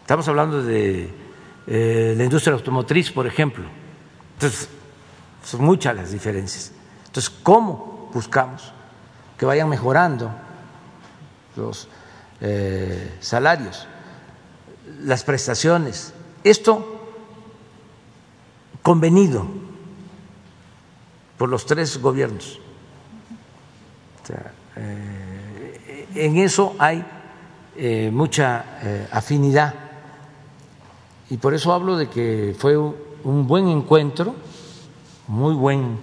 Estamos hablando de eh, la industria automotriz, por ejemplo. Entonces, son muchas las diferencias. Entonces, ¿cómo buscamos que vayan mejorando los eh, salarios, las prestaciones? Esto convenido por los tres gobiernos. Eh, en eso hay eh, mucha afinidad y por eso hablo de que fue un buen encuentro, muy buen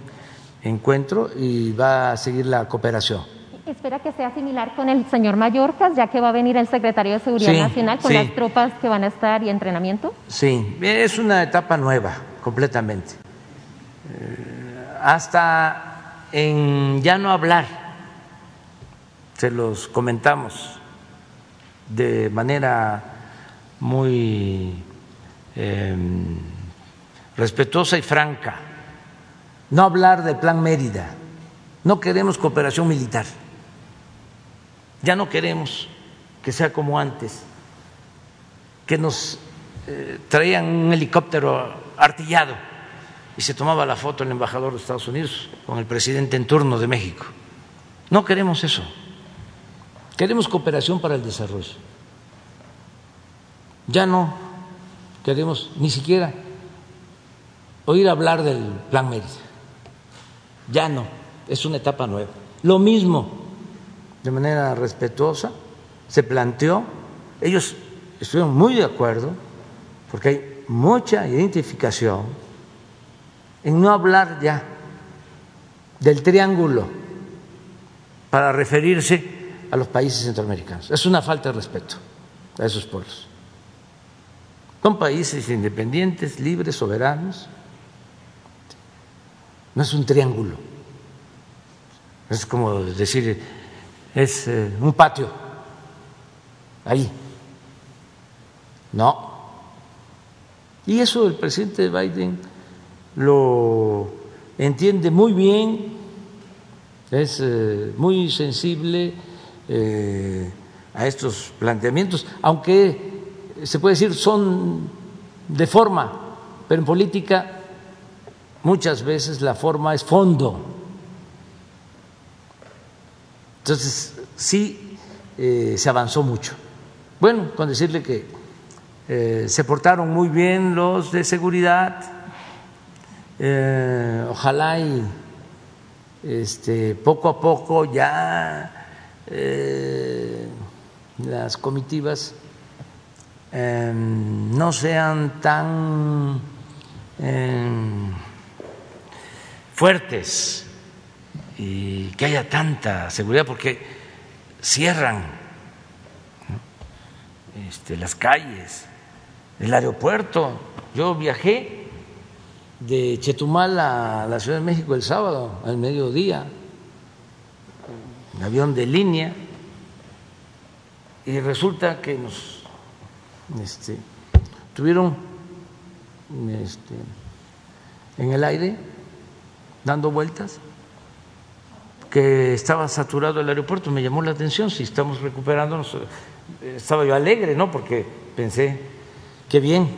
encuentro y va a seguir la cooperación. Espera que sea similar con el señor Mallorcas, ya que va a venir el secretario de Seguridad Nacional con las tropas que van a estar y entrenamiento. Sí, es una etapa nueva, completamente. Eh, hasta en ya no hablar, se los comentamos de manera muy Em, respetuosa y franca, no hablar del plan Mérida, no queremos cooperación militar, ya no queremos que sea como antes, que nos eh, traían un helicóptero artillado y se tomaba la foto el embajador de Estados Unidos con el presidente en turno de México. No queremos eso, queremos cooperación para el desarrollo. Ya no queremos ni siquiera oír hablar del plan Mérida. Ya no, es una etapa nueva. Lo mismo, de manera respetuosa, se planteó, ellos estuvieron muy de acuerdo, porque hay mucha identificación en no hablar ya del triángulo para referirse a los países centroamericanos. Es una falta de respeto a esos pueblos. Son países independientes, libres, soberanos. No es un triángulo. Es como decir, es eh, un patio. Ahí. No. Y eso el presidente Biden lo entiende muy bien, es eh, muy sensible eh, a estos planteamientos, aunque se puede decir, son de forma, pero en política muchas veces la forma es fondo. Entonces, sí eh, se avanzó mucho. Bueno, con decirle que eh, se portaron muy bien los de seguridad, ojalá y este, poco a poco ya las comitivas Em, no sean tan em, fuertes y que haya tanta seguridad porque cierran este, las calles, el aeropuerto. Yo viajé de Chetumal a la Ciudad de México el sábado, al mediodía, en avión de línea, y resulta que nos este, tuvieron este, en el aire dando vueltas que estaba saturado el aeropuerto, me llamó la atención, si estamos recuperándonos, estaba yo alegre, ¿no? Porque pensé, qué bien,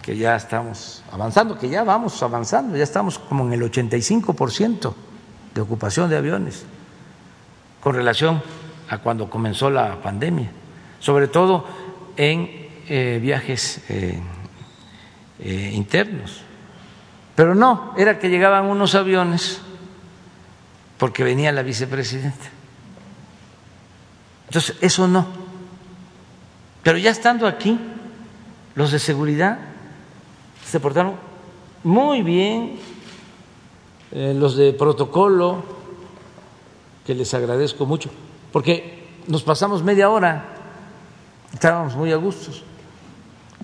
que ya estamos avanzando, que ya vamos avanzando, ya estamos como en el 85% de ocupación de aviones con relación a cuando comenzó la pandemia. sobre todo en eh, viajes eh, eh, internos. Pero no, era que llegaban unos aviones porque venía la vicepresidenta. Entonces, eso no. Pero ya estando aquí, los de seguridad se portaron muy bien, los de protocolo, que les agradezco mucho, porque nos pasamos media hora, estábamos muy a gustos.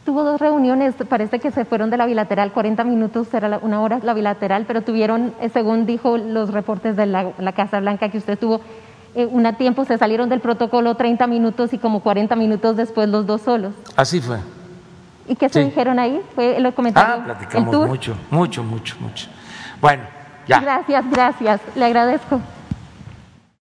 Tuvo dos reuniones, parece que se fueron de la bilateral, 40 minutos, era una hora la bilateral, pero tuvieron, eh, según dijo los reportes de la, Casa Blanca que usted tuvo, eh, un tiempo se salieron del protocolo 30 minutos y como 40 minutos después los dos solos. Así fue. ¿Y qué se dijeron ahí? ¿Fue el comentario? Ah, platicamos mucho, mucho, mucho, mucho. Bueno, ya. Gracias, gracias. Le agradezco.